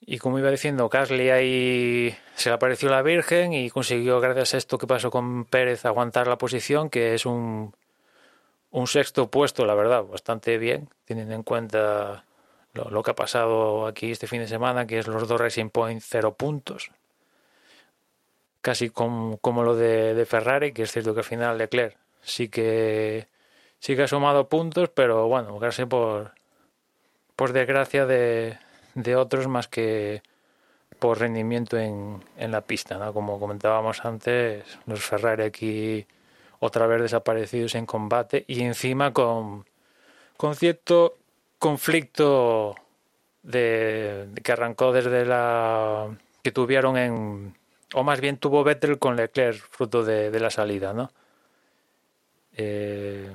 Y como iba diciendo, Gasly ahí se le apareció la Virgen y consiguió, gracias a esto que pasó con Pérez, aguantar la posición, que es un, un sexto puesto, la verdad, bastante bien, teniendo en cuenta lo, que ha pasado aquí este fin de semana, que es los dos Racing Point cero puntos. Casi como, como lo de, de, Ferrari, que es cierto que al final Leclerc sí que sí que ha sumado puntos, pero bueno, casi por, por desgracia de, de otros más que por rendimiento en, en la pista, ¿no? Como comentábamos antes, los Ferrari aquí otra vez desaparecidos en combate y encima con, con cierto conflicto de, que arrancó desde la que tuvieron en o más bien tuvo Vettel con Leclerc fruto de, de la salida no eh,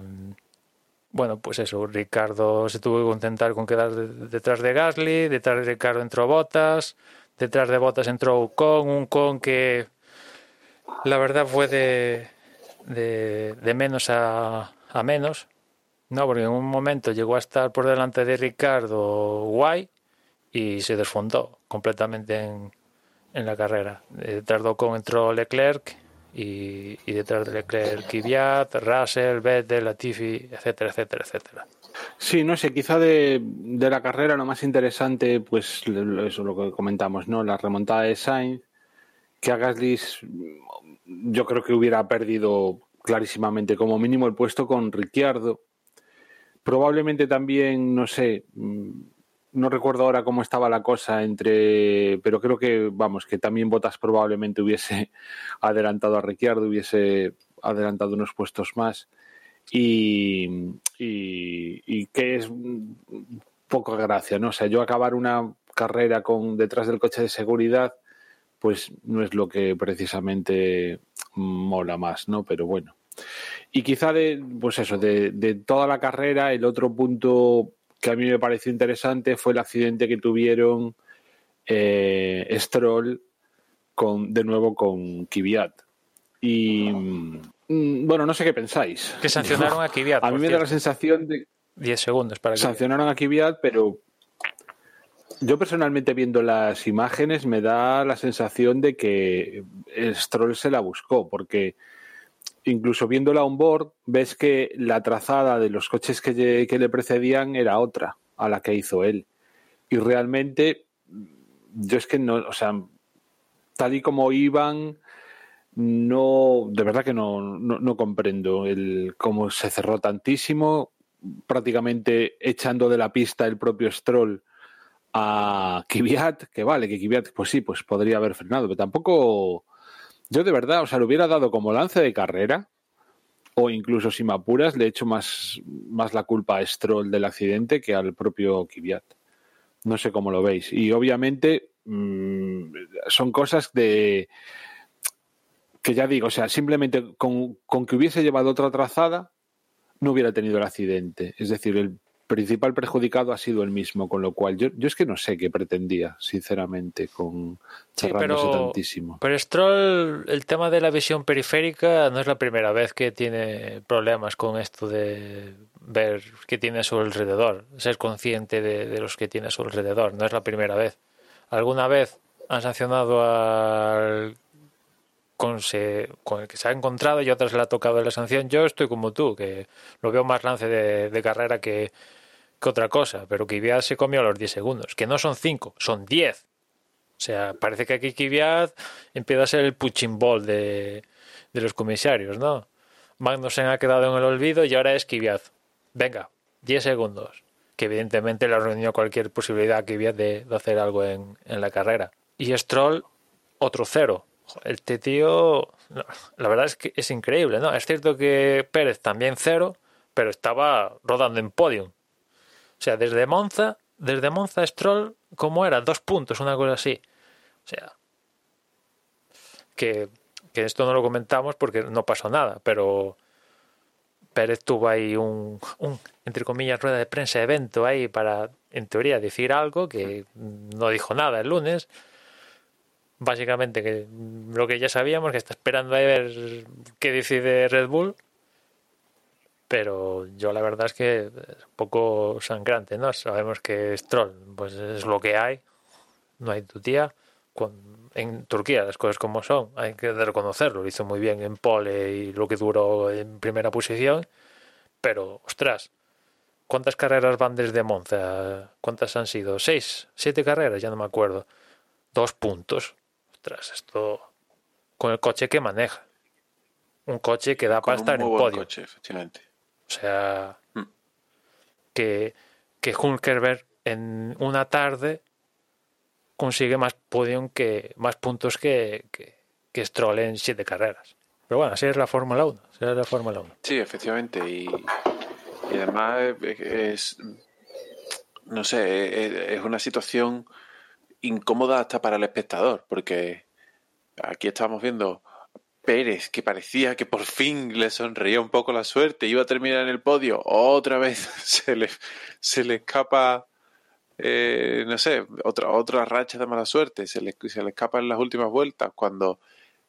bueno pues eso Ricardo se tuvo que contentar con quedar de, detrás de Gasly detrás de Ricardo entró Botas detrás de Botas entró Ocon un con que la verdad fue de de, de menos a, menos, no, porque en un momento llegó a estar por delante de Ricardo Guay y se desfondó completamente en, en la carrera. Eh, tardó con entró Leclerc y, detrás de Leclerc Kvyat, Russell, Vettel, Latifi, etcétera, etcétera, etcétera. Sí, no sé, quizá de, de la carrera lo más interesante, pues eso lo que comentamos, ¿no? La remontada de Sainz, que a Gasly yo creo que hubiera perdido clarísimamente como mínimo el puesto con Ricciardo. Probablemente también, no sé, mm, no recuerdo ahora cómo estaba la cosa entre, pero creo que, vamos, que también Botas probablemente hubiese adelantado a Ricciardo, hubiese adelantado unos puestos más y, y, que es poca gracia, ¿no? O sea, yo acabar una carrera con detrás del coche de seguridad, pues no es lo que precisamente mola más, ¿no? Pero bueno. Y quizá de, pues eso, de, de toda la carrera, el otro punto que a mí me pareció interesante fue el accidente que tuvieron eh, Stroll con, de nuevo con Kvyat. Y mm, bueno, no sé qué pensáis. Que sancionaron a Kvyat. A mí me da la sensación de 10 segundos para que. sancionaron a Kvyat, pero yo personalmente viendo las imágenes me da la sensación de que Stroll se la buscó, porque incluso viéndola on board ves que la trazada de los coches que, que le precedían era otra a la que hizo él. Y realmente yo es que no, o sea, tal y como iban, no, de verdad que no, no, no comprendo el cómo se cerró tantísimo, prácticamente echando de la pista el propio Stroll a Kvyat, que vale, que Kvyat, pues sí, pues podría haber frenado, pero tampoco, yo de verdad, o sea, lo hubiera dado como lance de carrera, o incluso si me apuras, le echo más, más la culpa a Stroll del accidente que al propio Kvyat. No sé cómo lo veis. Y obviamente mm, son cosas de que ya digo, o sea, simplemente con, con que hubiese llevado otra trazada, no hubiera tenido el accidente. Es decir, el principal perjudicado ha sido el mismo, con lo cual yo, yo es que no sé qué pretendía, sinceramente, con Sí, pero- tantísimo. Pero Stroll, el tema de la visión periférica no es la primera vez que tiene problemas con esto de ver qué tiene a su alrededor, ser consciente de, de los que tiene a su alrededor. No es la primera vez. Alguna vez han sancionado al con, se- con el que se ha encontrado y otras le ha tocado la sanción. Yo estoy como tú, que lo veo más lance de, de carrera que, otra cosa, pero Kvyat se comió a los 10 segundos, que no son 5, son 10. O sea, parece que aquí Kvyat empieza a ser el punching de, los comisarios, ¿no? Magnussen ha quedado en el olvido y ahora es Kvyat. Venga, 10 segundos. Que evidentemente le reunió cualquier posibilidad a Kvyat de, hacer algo en, la carrera. Y Stroll, otro cero. Este tío, la verdad es que es increíble, ¿no? Es cierto que Pérez también cero, pero estaba rodando en podium. O sea, desde Monza, desde Monza Stroll, ¿cómo era? Dos puntos, una cosa así. O sea, que, que esto no lo comentamos porque no pasó nada, pero Pérez tuvo ahí un, un, entre comillas, rueda de prensa evento ahí para, en teoría, decir algo que no dijo nada el lunes. Básicamente que lo que ya sabíamos, que está esperando a ver qué decide Red Bull. Pero yo la verdad es que es un poco sangrante, ¿no? Sabemos que Stroll, pues es lo que hay, no hay tu tía. En Turquía las cosas como son, hay que reconocerlo, lo hizo muy bien en pole y lo que duró en primera posición. Pero, ostras, ¿cuántas carreras van desde Monza? ¿Cuántas han sido? ¿Seis? ¿Siete carreras? Ya no me acuerdo. Dos puntos. Ostras, esto con el coche que maneja. Un coche que da para estar en podio. coche, efectivamente. O sea, Mm. que, que Hulkenberg en una tarde consigue más podium que más puntos que, que, que Stroll en siete carreras. Pero bueno, así es la Fórmula 1. Así es la Fórmula 1. Sí, efectivamente. Y, y además es, es- no sé, es, es una situación incómoda hasta para el espectador, porque aquí estamos viendo Pérez, que parecía que por fin le sonreía un poco la suerte, iba a terminar en el podio, otra vez se le, se le escapa, eh, no sé, otra, otra racha de mala suerte, se le, se le escapa en las últimas vueltas, cuando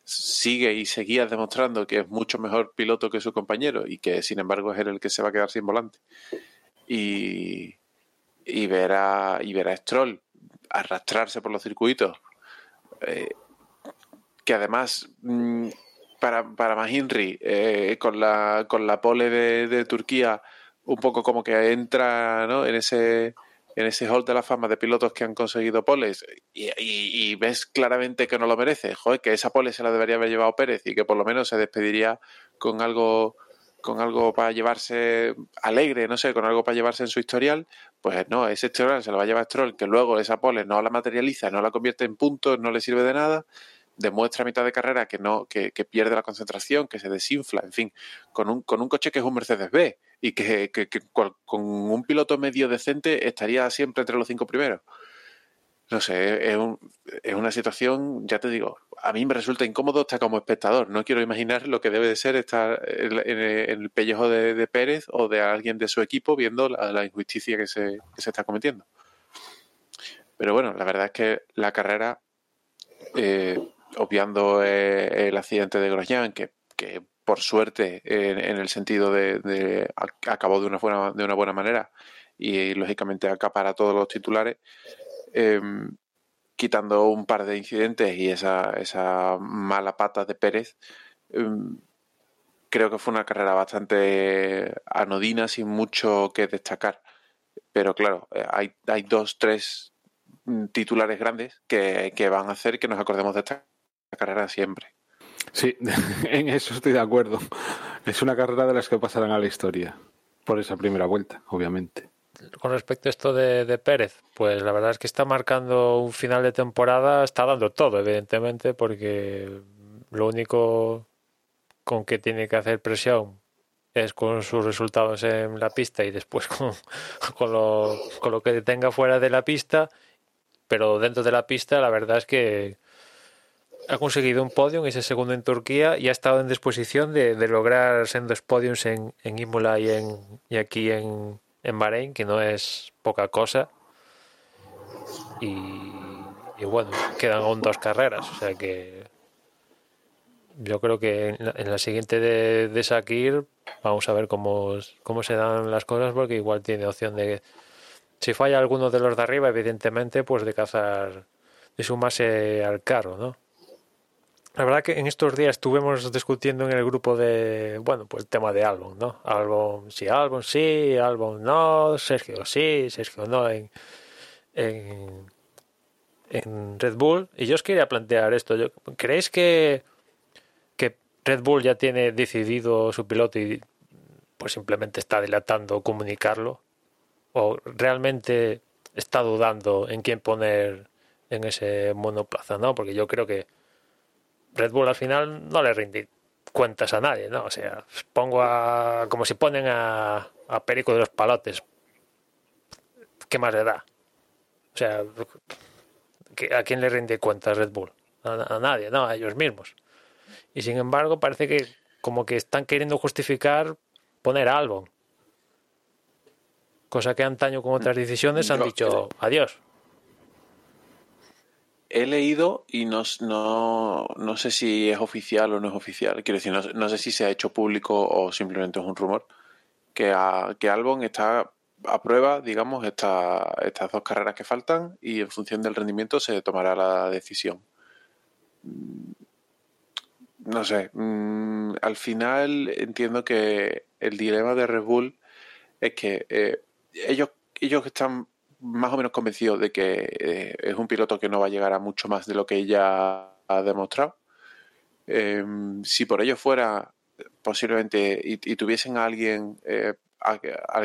sigue y seguía demostrando que es mucho mejor piloto que su compañero y que sin embargo es él el que se va a quedar sin volante. Y, y ver a, y a Stroll arrastrarse por los circuitos, eh, que además mm, para, para Mahinri, eh, con, la, con la pole de, de Turquía, un poco como que entra ¿no? en ese en ese hall de la fama de pilotos que han conseguido poles y, ves claramente que no lo merece, joder, que esa pole se la debería haber llevado Pérez y que por lo menos se despediría con algo con algo para llevarse alegre, no sé, con algo para llevarse en su historial, pues no, ese historial se lo va a llevar Stroll, que luego esa pole no la materializa, no la convierte en puntos, no le sirve de nada, demuestra a mitad de carrera que no, que, que pierde la concentración, que se desinfla, en fin, con un, con un coche que es un Mercedes B, y que, con un piloto medio decente estaría siempre entre los cinco primeros. No sé, es, es, una situación, ya te digo, a mí me resulta incómodo estar como espectador. No quiero imaginar lo que debe de ser estar en, el pellejo de, Pérez o de alguien de su equipo viendo la, injusticia que se, está cometiendo. Pero bueno, la verdad es que la carrera, eh, obviando eh, el accidente de Grosjean, que, que por suerte, en, el sentido de, acabó de una buena, de una buena manera y, lógicamente acapara todos los titulares, em, quitando un par de incidentes y esa, esa mala pata de Pérez, em, creo que fue una carrera bastante anodina, sin mucho que destacar. Pero claro, eh, hay, hay dos, tres mm, titulares grandes que, que van a hacer que nos acordemos de esta carrera siempre. Sí, en eso estoy de acuerdo. Es una carrera de las que pasarán a la historia, por esa primera vuelta, obviamente. Con respecto a esto de, Pérez, pues la verdad es que está marcando un final de temporada, está dando todo, evidentemente, porque lo único con que tiene que hacer presión es con sus resultados en la pista y después con, con, lo, con lo que tenga fuera de la pista, pero dentro de la pista la verdad es que ha conseguido un podium, ese segundo en Turquía, y ha estado en disposición de, lograr sendos podiums en, en Imola y, en, y aquí en, en Bahrein, que no es poca cosa. Y, bueno, quedan aún dos carreras, o sea que yo creo que en la, siguiente de, de Sakir vamos a ver cómo, cómo se dan las cosas, porque igual tiene opción de, si falla alguno de los de arriba, evidentemente, pues de cazar, de sumarse al carro, ¿no? La verdad que en estos días estuvimos discutiendo en el grupo de, bueno, pues el tema de álbum, ¿no? Álbum sí, álbum sí, álbum no, Sergio sí, Sergio no en, en, Red Bull. Y yo os quería plantear esto. ¿Creéis que, que Red Bull ya tiene decidido su piloto y pues simplemente está dilatando comunicarlo? ¿O realmente está dudando en quién poner en ese monoplaza, no? Porque yo creo que Red Bull al final no le rinde cuentas a nadie, ¿no? O sea, pongo a. como si ponen a, a Perico de los Palotes. ¿Qué más le da? O sea, ¿a quién le rinde cuentas Red Bull? A, nadie, ¿no? A ellos mismos. Y sin embargo, parece que como que están queriendo justificar poner a Albon. Cosa que antaño con otras decisiones han dicho adiós he leído y no, no, no, sé si es oficial o no es oficial. Quiero decir, no, sé si se ha hecho público o simplemente es un rumor. Que, que Albon está a prueba, digamos, esta, estas dos carreras que faltan y en función del rendimiento se tomará la decisión. Mm, no sé, mm, al final entiendo que el dilema de Red Bull es que eh, ellos, ellos están más o menos convencido de que eh, es un piloto que no va a llegar a mucho más de lo que ella ha demostrado. Em, si por ello fuera posiblemente y, tuviesen a alguien eh,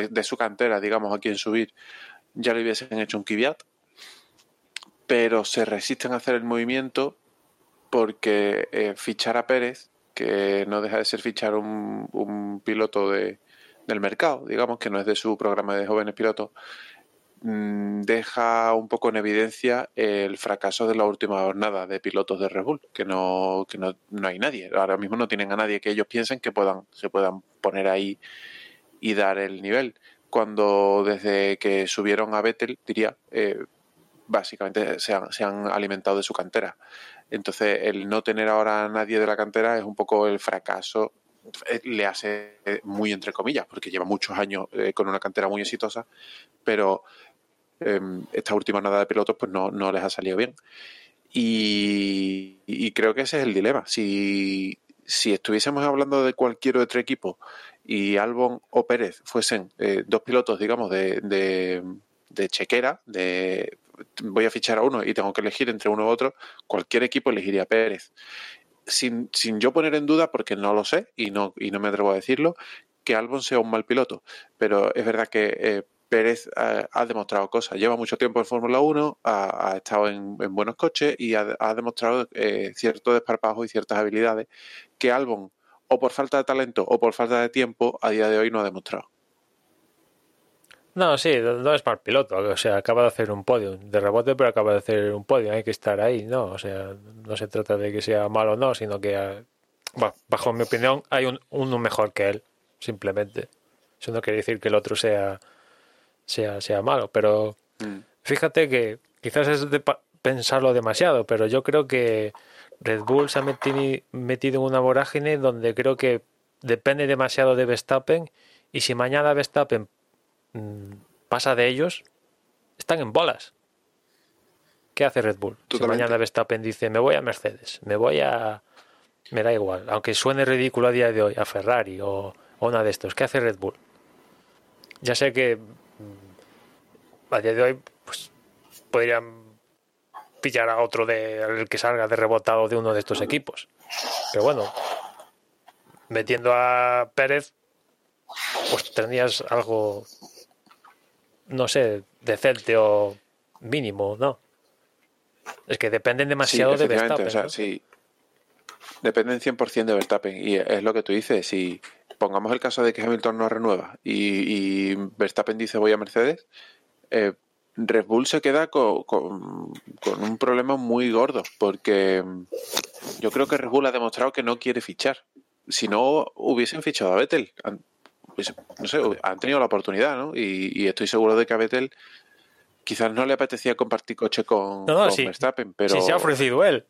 de su cantera, digamos, a quien subir, ya le hubiesen hecho un Kvyat, pero se resisten a hacer el movimiento porque eh, fichar a Pérez, que no deja de ser fichar un, un piloto de, del mercado, digamos, que no es de su programa de jóvenes pilotos, deja un poco en evidencia el fracaso de la última jornada de pilotos de Red Bull, que no, que no, no hay nadie. Ahora mismo no tienen a nadie que ellos piensen que puedan, se puedan poner ahí y dar el nivel. Cuando desde que subieron a Vettel, diría, eh, básicamente se han, se han, alimentado de su cantera. Entonces, el no tener ahora a nadie de la cantera es un poco el fracaso. eh, Le hace eh, muy entre comillas, porque lleva muchos años con una cantera muy exitosa, pero esta última nada de pilotos pues no, no les ha salido bien. Y, creo que ese es el dilema. Si, si estuviésemos hablando de cualquier otro equipo y Albon o Pérez fuesen eh, dos pilotos, digamos, de, de, de chequera, de voy a fichar a uno y tengo que elegir entre uno u otro, cualquier equipo elegiría a Pérez. Sin, sin yo poner en duda, porque no lo sé y no, y no me atrevo a decirlo, que Albon sea un mal piloto. Pero es verdad que eh, Pérez ha, ha demostrado cosas. Lleva mucho tiempo en Fórmula 1, ha, estado en, en buenos coches y ha, demostrado eh, cierto desparpajo y ciertas habilidades que Albon, o por falta de talento o por falta de tiempo, a día de hoy no ha demostrado. No, sí, no es mal piloto. O sea, acaba de hacer un podio de rebote, pero acaba de hacer un podio. Hay que estar ahí, ¿no? O sea, no se trata de que sea malo o no, sino que, ah, bajo mi opinión, hay un, uno mejor que él, simplemente. Eso no quiere decir que el otro sea, sea, sea malo, pero Mm. fíjate que quizás es de pensarlo demasiado, pero yo creo que Red Bull se ha meti- metido en una vorágine donde creo que depende demasiado de Verstappen y si mañana Verstappen mm, pasa de ellos, están en bolas. ¿Qué hace Red Bull? Si mañana Verstappen dice, me voy a Mercedes, me voy a... Me da igual, aunque suene ridículo a día de hoy, a Ferrari o, o una de estos. ¿Qué hace Red Bull? Ya sé que a día de hoy pues, podrían pillar a otro de el que salga de rebotado de uno de estos equipos. Pero bueno, metiendo a Pérez, pues tenías algo, no sé, decente o mínimo, ¿no? Es que dependen demasiado de Verstappen. o sea, sí. Dependen 100% de Verstappen. Y es lo que tú dices. Si pongamos el caso de que Hamilton no renueva y, y Verstappen dice voy a Mercedes, eh, Red Bull se queda co- con, con un problema muy gordo. Porque mm, yo creo que Red Bull ha demostrado que no quiere fichar. Si no, hubiesen fichado a Vettel. Han- no sé, han tenido la oportunidad, ¿no? Y, y estoy seguro de que a Vettel quizás no le apetecía compartir coche con, No, no, con sí. Verstappen, pero... Si se ha ofrecido él.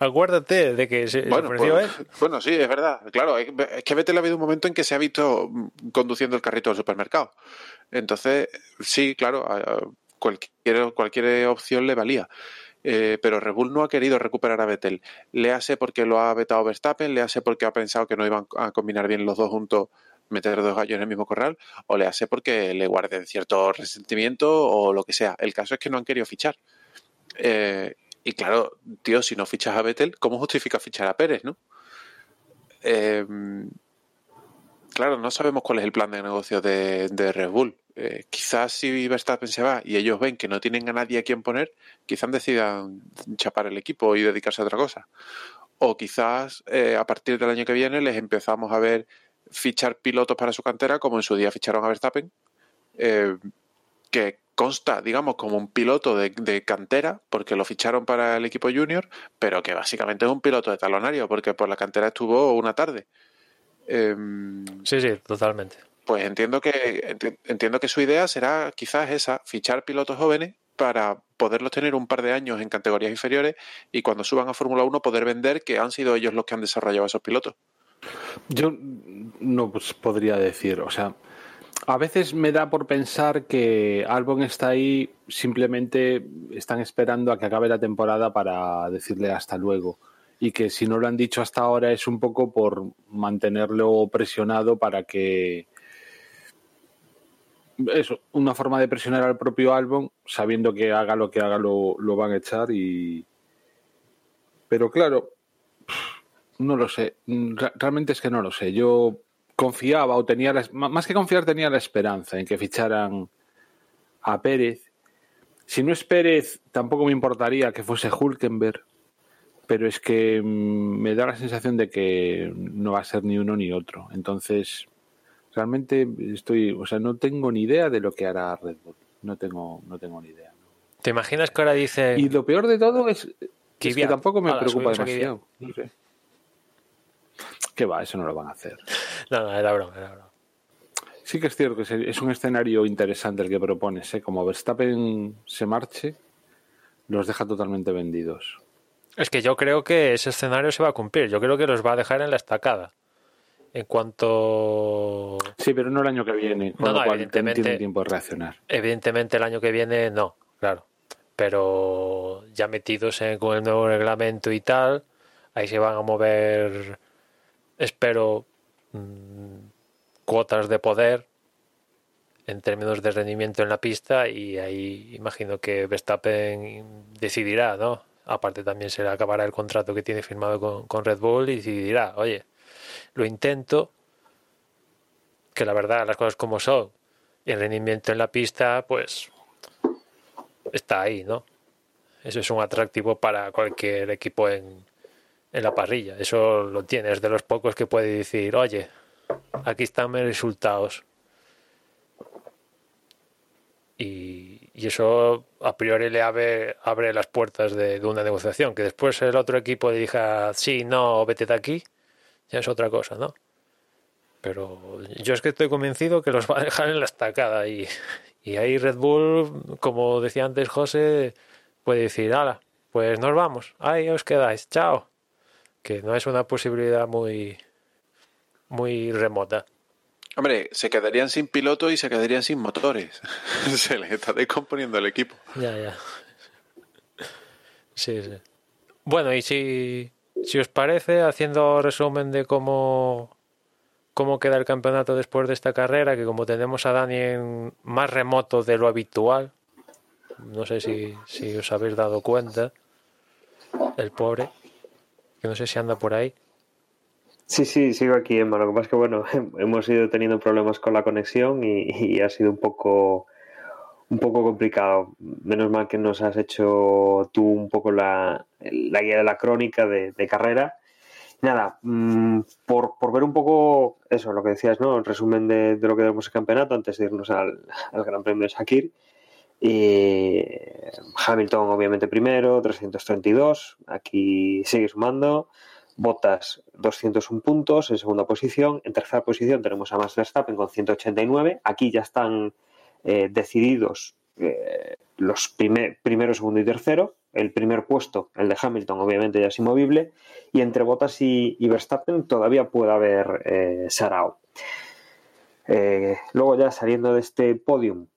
Acuérdate de que se se Bueno, ofreció pues, él. bueno, sí, es verdad. Claro, es es que Vettel ha habido un momento en que se ha visto mm, conduciendo el carrito al supermercado. Entonces, sí, claro, cualquier, cualquier opción le valía. Eh, pero Red Bull no ha querido recuperar a Vettel. Le hace porque lo ha vetado Verstappen, le hace porque ha pensado que no iban a combinar bien los dos juntos, meter dos gallos en el mismo corral, o le hace porque le guarden cierto resentimiento o lo que sea. El caso es que no han querido fichar. Eh, y claro, tío, si no fichas a Vettel, ¿cómo justifica fichar a Pérez, no? Eh, claro, no sabemos cuál es el plan de negocio de, Red Bull. Eh, quizás si Verstappen se va y ellos ven que no tienen a nadie a quien poner, quizás decidan chapar el equipo y dedicarse a otra cosa. O quizás eh, a partir del año que viene les empezamos a ver fichar pilotos para su cantera, como en su día ficharon a Verstappen, eh, que consta, digamos, como un piloto de cantera, porque lo ficharon para el equipo junior, pero que básicamente es un piloto de talonario, porque por la cantera estuvo una tarde. Em, Sí, sí, totalmente. pues entiendo que enti- entiendo que su idea será quizás esa, fichar pilotos jóvenes para poderlos tener un par de años en categorías inferiores y cuando suban a Fórmula 1 poder vender que han sido ellos los que han desarrollado esos pilotos. Yo no pues, podría decir, o sea, a veces me da por pensar que Albon está ahí, simplemente están esperando a que acabe la temporada para decirle hasta luego. Y que si no lo han dicho hasta ahora es un poco por mantenerlo presionado para que. Eso, una forma de presionar al propio Albon, sabiendo que haga lo que haga lo, lo van a echar y. Pero claro, no lo sé. Re- Realmente es que no lo sé. Yo confiaba o tenía la, más que confiar tenía la esperanza en que ficharan a Pérez. Si no es Pérez, tampoco me importaría que fuese Hulkenberg, pero es que mm, me da la sensación de que no va a ser ni uno ni otro. Entonces, realmente estoy, o sea, no tengo ni idea de lo que hará Red Bull. No tengo, no tengo ni idea. ¿Te imaginas que ahora dice Y lo peor de todo es, es que tampoco me preocupa demasiado. No sé. Que va, eso no lo van a hacer. No, no, era broma, era broma. Sí que es cierto que es un escenario interesante el que propones. ¿eh? Como Verstappen se marche, los deja totalmente vendidos. Es que yo creo que ese escenario se va a cumplir. Yo creo que los va a dejar en la estacada. En cuanto. Sí, pero no el año que viene. Con No, lo no, cual evidentemente- tiene tiempo de reaccionar. Evidentemente el año que viene no, claro. Pero ya metidos en- con el nuevo reglamento y tal, ahí se van a mover, espero, mm, cuotas de poder en términos de rendimiento en la pista y ahí imagino que Verstappen decidirá, ¿no? Aparte también se le acabará el contrato que tiene firmado con, con Red Bull y decidirá, oye, lo intento, que la verdad las cosas como son, el rendimiento en la pista, pues está ahí, ¿no? Eso es un atractivo para cualquier equipo en, en la parrilla. Eso lo tienes de los pocos que puede decir, oye, aquí están mis resultados. Y, y eso a priori le abre, abre las puertas de, una negociación. Que después el otro equipo le diga, sí, no, vete de aquí, ya es otra cosa, ¿no? Pero yo es que estoy convencido que los va a dejar en la estacada y, y ahí Red Bull, como decía antes José, puede decir, ala, pues nos vamos, ahí os quedáis, chao. Que no es una posibilidad muy, muy remota. Hombre, se quedarían sin piloto y se quedarían sin motores. se les está descomponiendo el equipo. Ya, ya. Sí, sí. Bueno, y si, si os parece, haciendo resumen de cómo, cómo queda el campeonato después de esta carrera, que como tenemos a Dani en más remoto de lo habitual, no sé si, si os habéis dado cuenta, el pobre, que no sé si anda por ahí. Sí, sí, sigo aquí, Emma. Lo que pasa es que, bueno, hemos ido teniendo problemas con la conexión y, ha sido un poco, un poco complicado. Menos mal que nos has hecho tú un poco la, la guía de la crónica de, carrera. Nada, mm, por, por ver un poco eso, lo que decías, ¿no? El resumen de, de lo que tenemos el campeonato antes de irnos al, al Gran Premio de Shakir. Y Hamilton, obviamente, primero, 332. Aquí sigue sumando. Bottas 201 puntos en segunda posición. En tercera posición tenemos a Max Verstappen con 189. Aquí ya están eh, decididos eh, los primer, primero, segundo y tercero. El primer puesto, el de Hamilton, obviamente ya es inmovible. Y entre Bottas y, Verstappen todavía puede haber eh, Sarao. Eh, luego ya saliendo de este podium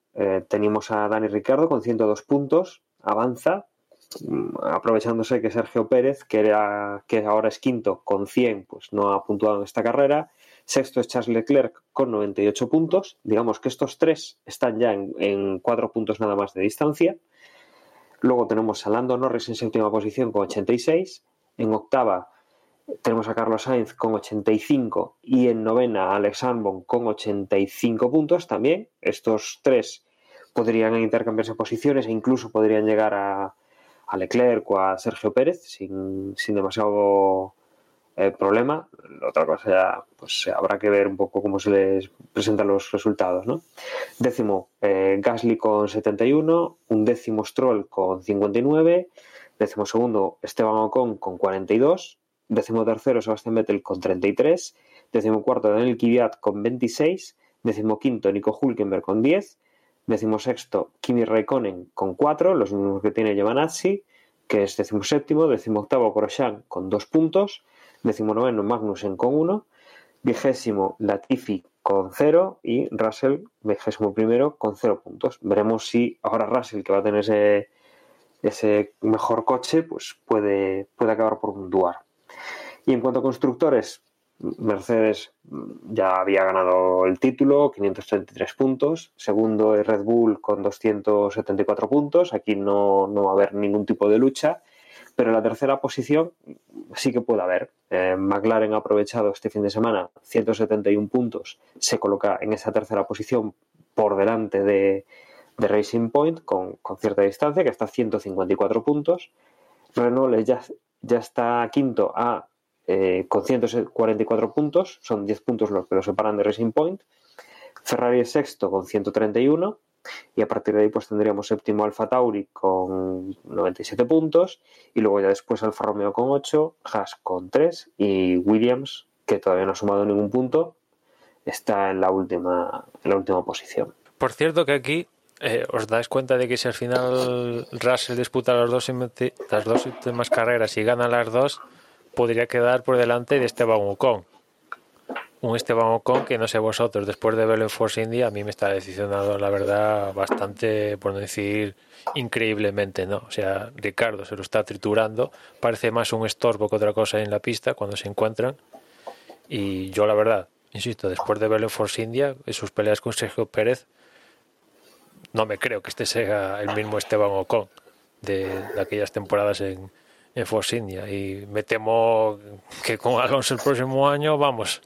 tenemos a Dani Ricardo con 102 puntos. Avanza aprovechándose que Sergio Pérez, que, era, que ahora es quinto con 100, pues no ha puntuado en esta carrera. Sexto es Charles Leclerc con 98 puntos. Digamos que estos tres están ya en, en cuatro puntos nada más de distancia. Luego tenemos a Lando Norris en séptima posición con 86. En octava tenemos a Carlos Sainz con 85 y en novena a Alex Albon con 85 puntos también. Estos tres podrían intercambiarse posiciones e incluso podrían llegar a, a Leclerc o a Sergio Pérez sin, sin demasiado eh, problema. Otra cosa ya, pues habrá que ver un poco cómo se les presentan los resultados, ¿no? Décimo, eh, Gasly con 71, un décimo Stroll con 59, décimo segundo Esteban Ocon con 42, décimo tercero Sebastián Vettel con 33, décimo cuarto Daniel Kvyat con 26, décimo quinto Nico Hulkenberg con 10, décimo sexto Kimi Raikkonen con 4, los mismos que tiene Giovanazzi, que es décimo séptimo, décimo octavo Grosjean con 2 puntos, décimo noveno Magnussen con 1, vigésimo Latifi con 0 y Russell vigésimo primero con 0 puntos. Veremos si ahora Russell, que va a tener ese, ese mejor coche, pues puede, puede acabar por puntuar. Y en cuanto a constructores, Mercedes ya había ganado el título, 533 puntos. Segundo es Red Bull con 274 puntos. Aquí no, no va a haber ningún tipo de lucha. Pero la tercera posición sí que puede haber. Eh, McLaren ha aprovechado este fin de semana 171 puntos. Se coloca en esa tercera posición por delante de, de Racing Point con, con, cierta distancia, que está a 154 puntos. Renault ya, ya está quinto a eh, con 144 puntos, son 10 puntos los que lo separan de Racing Point. Ferrari es sexto con 131 y a partir de ahí pues tendríamos séptimo Alfa Tauri con 97 puntos y luego ya después Alfa Romeo con 8, Haas con 3 y Williams, que todavía no ha sumado ningún punto, está en la última, en la última posición. Por cierto que aquí eh, ¿os dais cuenta de que si al final Russell disputa las dos, las dos últimas carreras y gana las dos, podría quedar por delante de Esteban Ocon? Un Esteban Ocon que no sé vosotros, después de verlo en Force India, a mí me está decepcionado, la verdad, bastante, por no decir increíblemente, ¿no? O sea, Ricardo se lo está triturando, parece más un estorbo que otra cosa en la pista cuando se encuentran. Y yo, la verdad, insisto, después de verlo en Force India, en sus peleas con Sergio Pérez, no me creo que este sea el mismo Esteban Ocon de, aquellas temporadas en, en Force India. Y me temo que con Alonso el próximo año, vamos,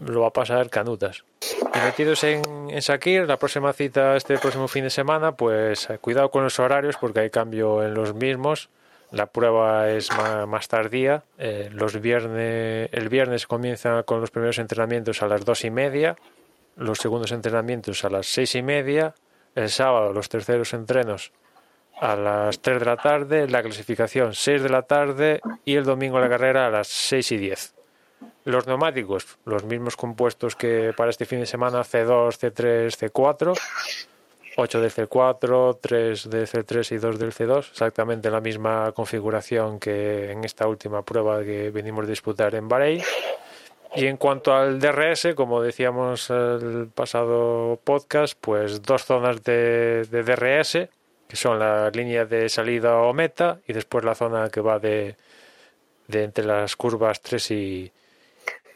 lo va a pasar canutas. Y metidos en, en Shakir, la próxima cita este próximo fin de semana, pues cuidado con los horarios porque hay cambio en los mismos. La prueba es más, tardía. Eh, los viernes, el viernes comienza con los primeros entrenamientos a las dos y media los segundos entrenamientos a las seis y media, el sábado los terceros entrenos a las 3 de la tarde, la clasificación 6 de la tarde y el domingo la carrera a las 6 y 10. Los neumáticos, los mismos compuestos que para este fin de semana, C2, C3, C4, 8 del C4, 3 del C3 y 2 del C2, exactamente la misma configuración que en esta última prueba que venimos a disputar en Bahrein. Y en cuanto al DRS, como decíamos el pasado podcast, pues dos zonas de, DRS, que son la línea de salida o meta, y después la zona que va de, de entre las curvas 3 y,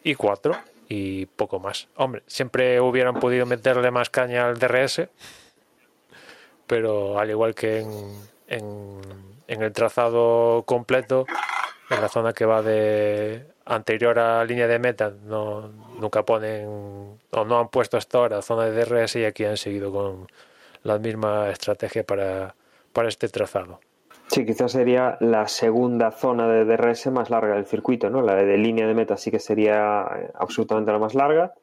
y 4, y poco más. Hombre, siempre hubieran podido meterle más caña al DRS, pero al igual que en, en, el trazado completo, en la zona que va de anterior a línea de meta no nunca ponen o no han puesto hasta ahora zona de DRS y aquí han seguido con la misma estrategia para, para este trazado. Sí, quizás sería la segunda zona de DRS más larga del circuito, ¿no? La de línea de meta sí que sería eh, absolutamente la más larga,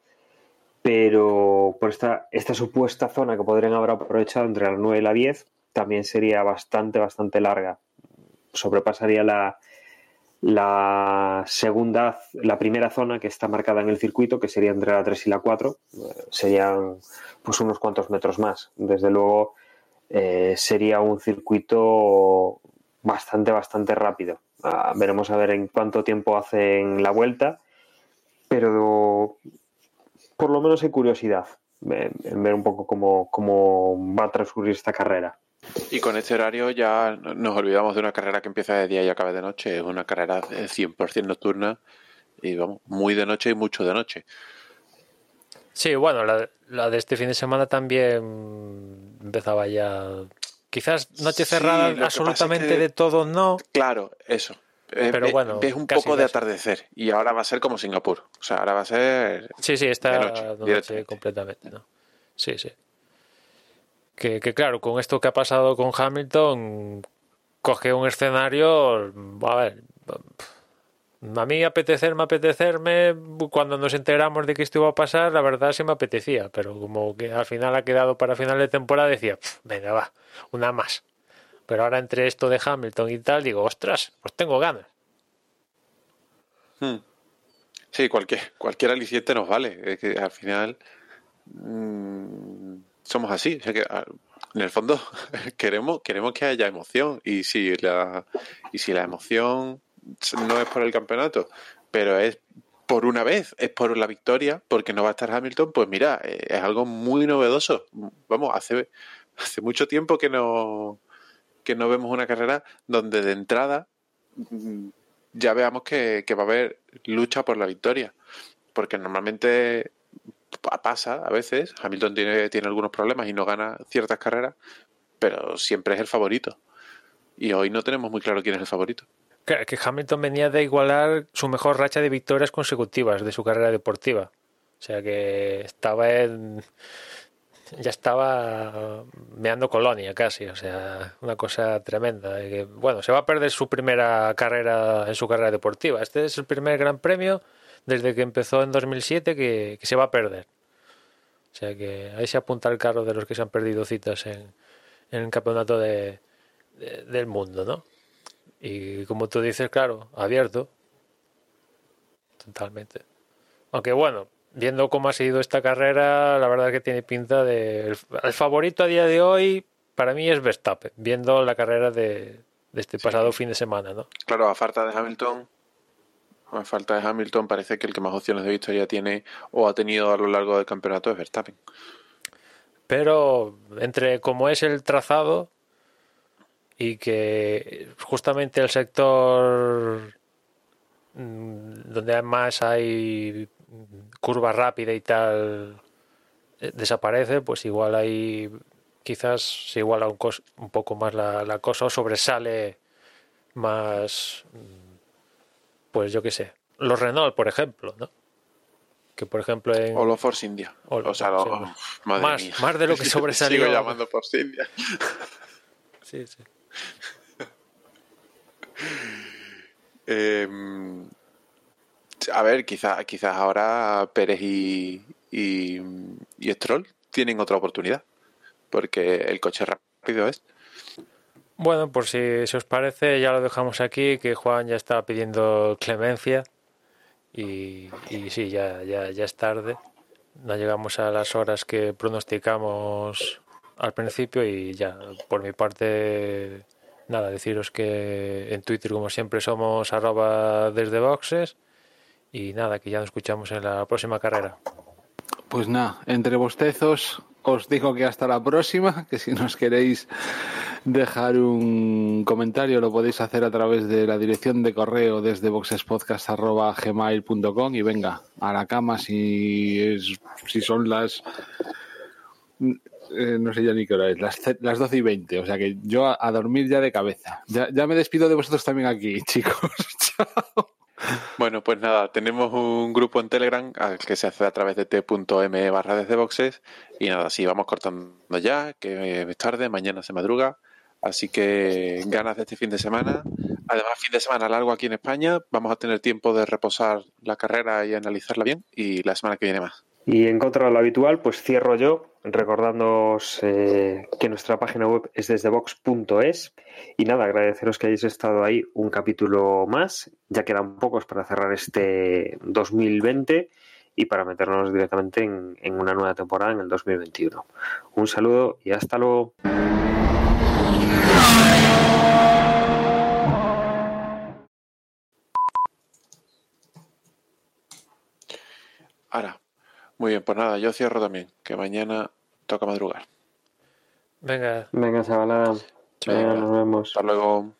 pero por esta, esta supuesta zona que podrían haber aprovechado entre la 9 y la 10 también sería bastante, bastante larga. Sobrepasaría la, la segunda, la primera zona que está marcada en el circuito, que sería entre la 3 y la 4, eh, serían pues unos cuantos metros más. Desde luego eh, sería un circuito bastante, bastante rápido. Ah, veremos a ver en cuánto tiempo hacen la vuelta, pero por lo menos hay curiosidad en, ver un poco cómo, cómo va a transcurrir esta carrera. Y con este horario ya nos olvidamos de una carrera que empieza de día y acaba de noche. Es una carrera 100% nocturna y vamos, muy de noche y mucho de noche. Sí, bueno, la, de este fin de semana también empezaba ya. Quizás noche cerrada absolutamente de todo, no. Claro, eso. Eh, Pero bueno, es un poco de atardecer y ahora va a ser como Singapur. O sea, ahora va a ser. Sí, sí, está de noche, completamente, ¿no? Sí, sí. Que, claro, con esto que ha pasado con Hamilton, coge un escenario, a ver, a mí apetecerme, apetecerme, cuando nos enteramos de que esto iba a pasar, la verdad sí me apetecía, pero como que al final ha quedado para final de temporada, decía, venga, va, una más. Pero ahora entre esto de Hamilton y tal, digo, ostras, pues tengo ganas. Hmm. Sí, cualquier, cualquier aliciente nos vale. Es que al final. Mm, somos así. que, ah, en el fondo queremos, queremos que haya emoción. Y si la, y si la emoción no es por el campeonato, pero es por una vez, es por la victoria, porque no va a estar Hamilton, pues mira, eh, es algo muy novedoso. Vamos, hace, hace mucho tiempo que no, que no vemos una carrera donde de entrada mm, ya veamos que, que va a haber lucha por la victoria. Porque normalmente pasa a veces, Hamilton tiene, tiene algunos problemas y no gana ciertas carreras, pero siempre es el favorito. Y hoy no tenemos muy claro quién es el favorito. Que Hamilton venía de igualar su mejor racha de victorias consecutivas de su carrera deportiva. O sea que estaba en. Ya estaba meando colonia casi, o sea, una cosa tremenda. bueno, se va a perder su primera carrera en su carrera deportiva. Este es el primer gran premio desde que empezó en 2007 que, que se va a perder. O sea que ahí se apunta el carro de los que se han perdido citas en, en el campeonato de, del mundo, ¿no? Y como tú dices, claro, abierto. Totalmente. Aunque bueno, viendo cómo ha sido esta carrera, la verdad que tiene pinta de... El, el favorito a día de hoy para mí es Verstappen, viendo la carrera de, de este pasado fin de semana, ¿no? Claro, a falta de Hamilton, a falta de Hamilton, parece que el que más opciones de victoria tiene o ha tenido a lo largo del campeonato es Verstappen. Pero entre como es el trazado y que justamente el sector mm, donde más hay curva rápida y tal eh, desaparece, pues igual hay quizás se iguala un, cos- un poco más la, la cosa o sobresale más, mm, pues yo qué sé, los Renault, por ejemplo, ¿no? Que por ejemplo en... O los Force India. O O, los sea, lo- madre Más- mía. más de lo que sobresalió. Sigo llamando Force India. Sí, sí. Eh, a ver, quizás quizás ahora Pérez y, y, y Stroll tienen otra oportunidad. Porque el coche rápido es. Bueno, por si, si os parece, ya lo dejamos aquí, que Juan ya está pidiendo clemencia y, sí, ya, ya, ya es tarde. No llegamos a las horas que pronosticamos al principio y ya, por mi parte, nada, deciros que en Twitter, como siempre, somos arroba desde boxes y nada, que ya nos escuchamos en la próxima carrera. Pues nada, entre bostezos os digo que hasta la próxima, que si nos queréis dejar un comentario lo podéis hacer a través de la dirección de correo desde boxespodcast.gmail.com y venga, a la cama si, es, si son las... eh, no sé ya ni qué hora es, las, las 12 y 20, o sea que yo a, a dormir ya de cabeza. Ya, ya me despido de vosotros también aquí, chicos. Chao. Bueno, pues nada, tenemos un grupo en Telegram al que se hace a través de t.me barra desde boxes. Y nada, sí, vamos cortando ya, que es tarde, mañana se madruga. Así que ganas de este fin de semana. Además, fin de semana largo aquí en España. Vamos a tener tiempo de reposar la carrera y analizarla bien. Y la semana que viene más. Y en contra de lo habitual, pues cierro yo recordándoos eh, que nuestra página web es desde box.es y nada, agradeceros que hayáis estado ahí un capítulo más, ya quedan pocos para cerrar este 2020 y para meternos directamente en, en una nueva temporada en el 2021. Un saludo y hasta luego. Ahora, muy bien, pues nada, yo cierro también, que mañana toca madrugar. Venga, Venga, chavalada. Venga. Venga, nos vemos. Hasta luego.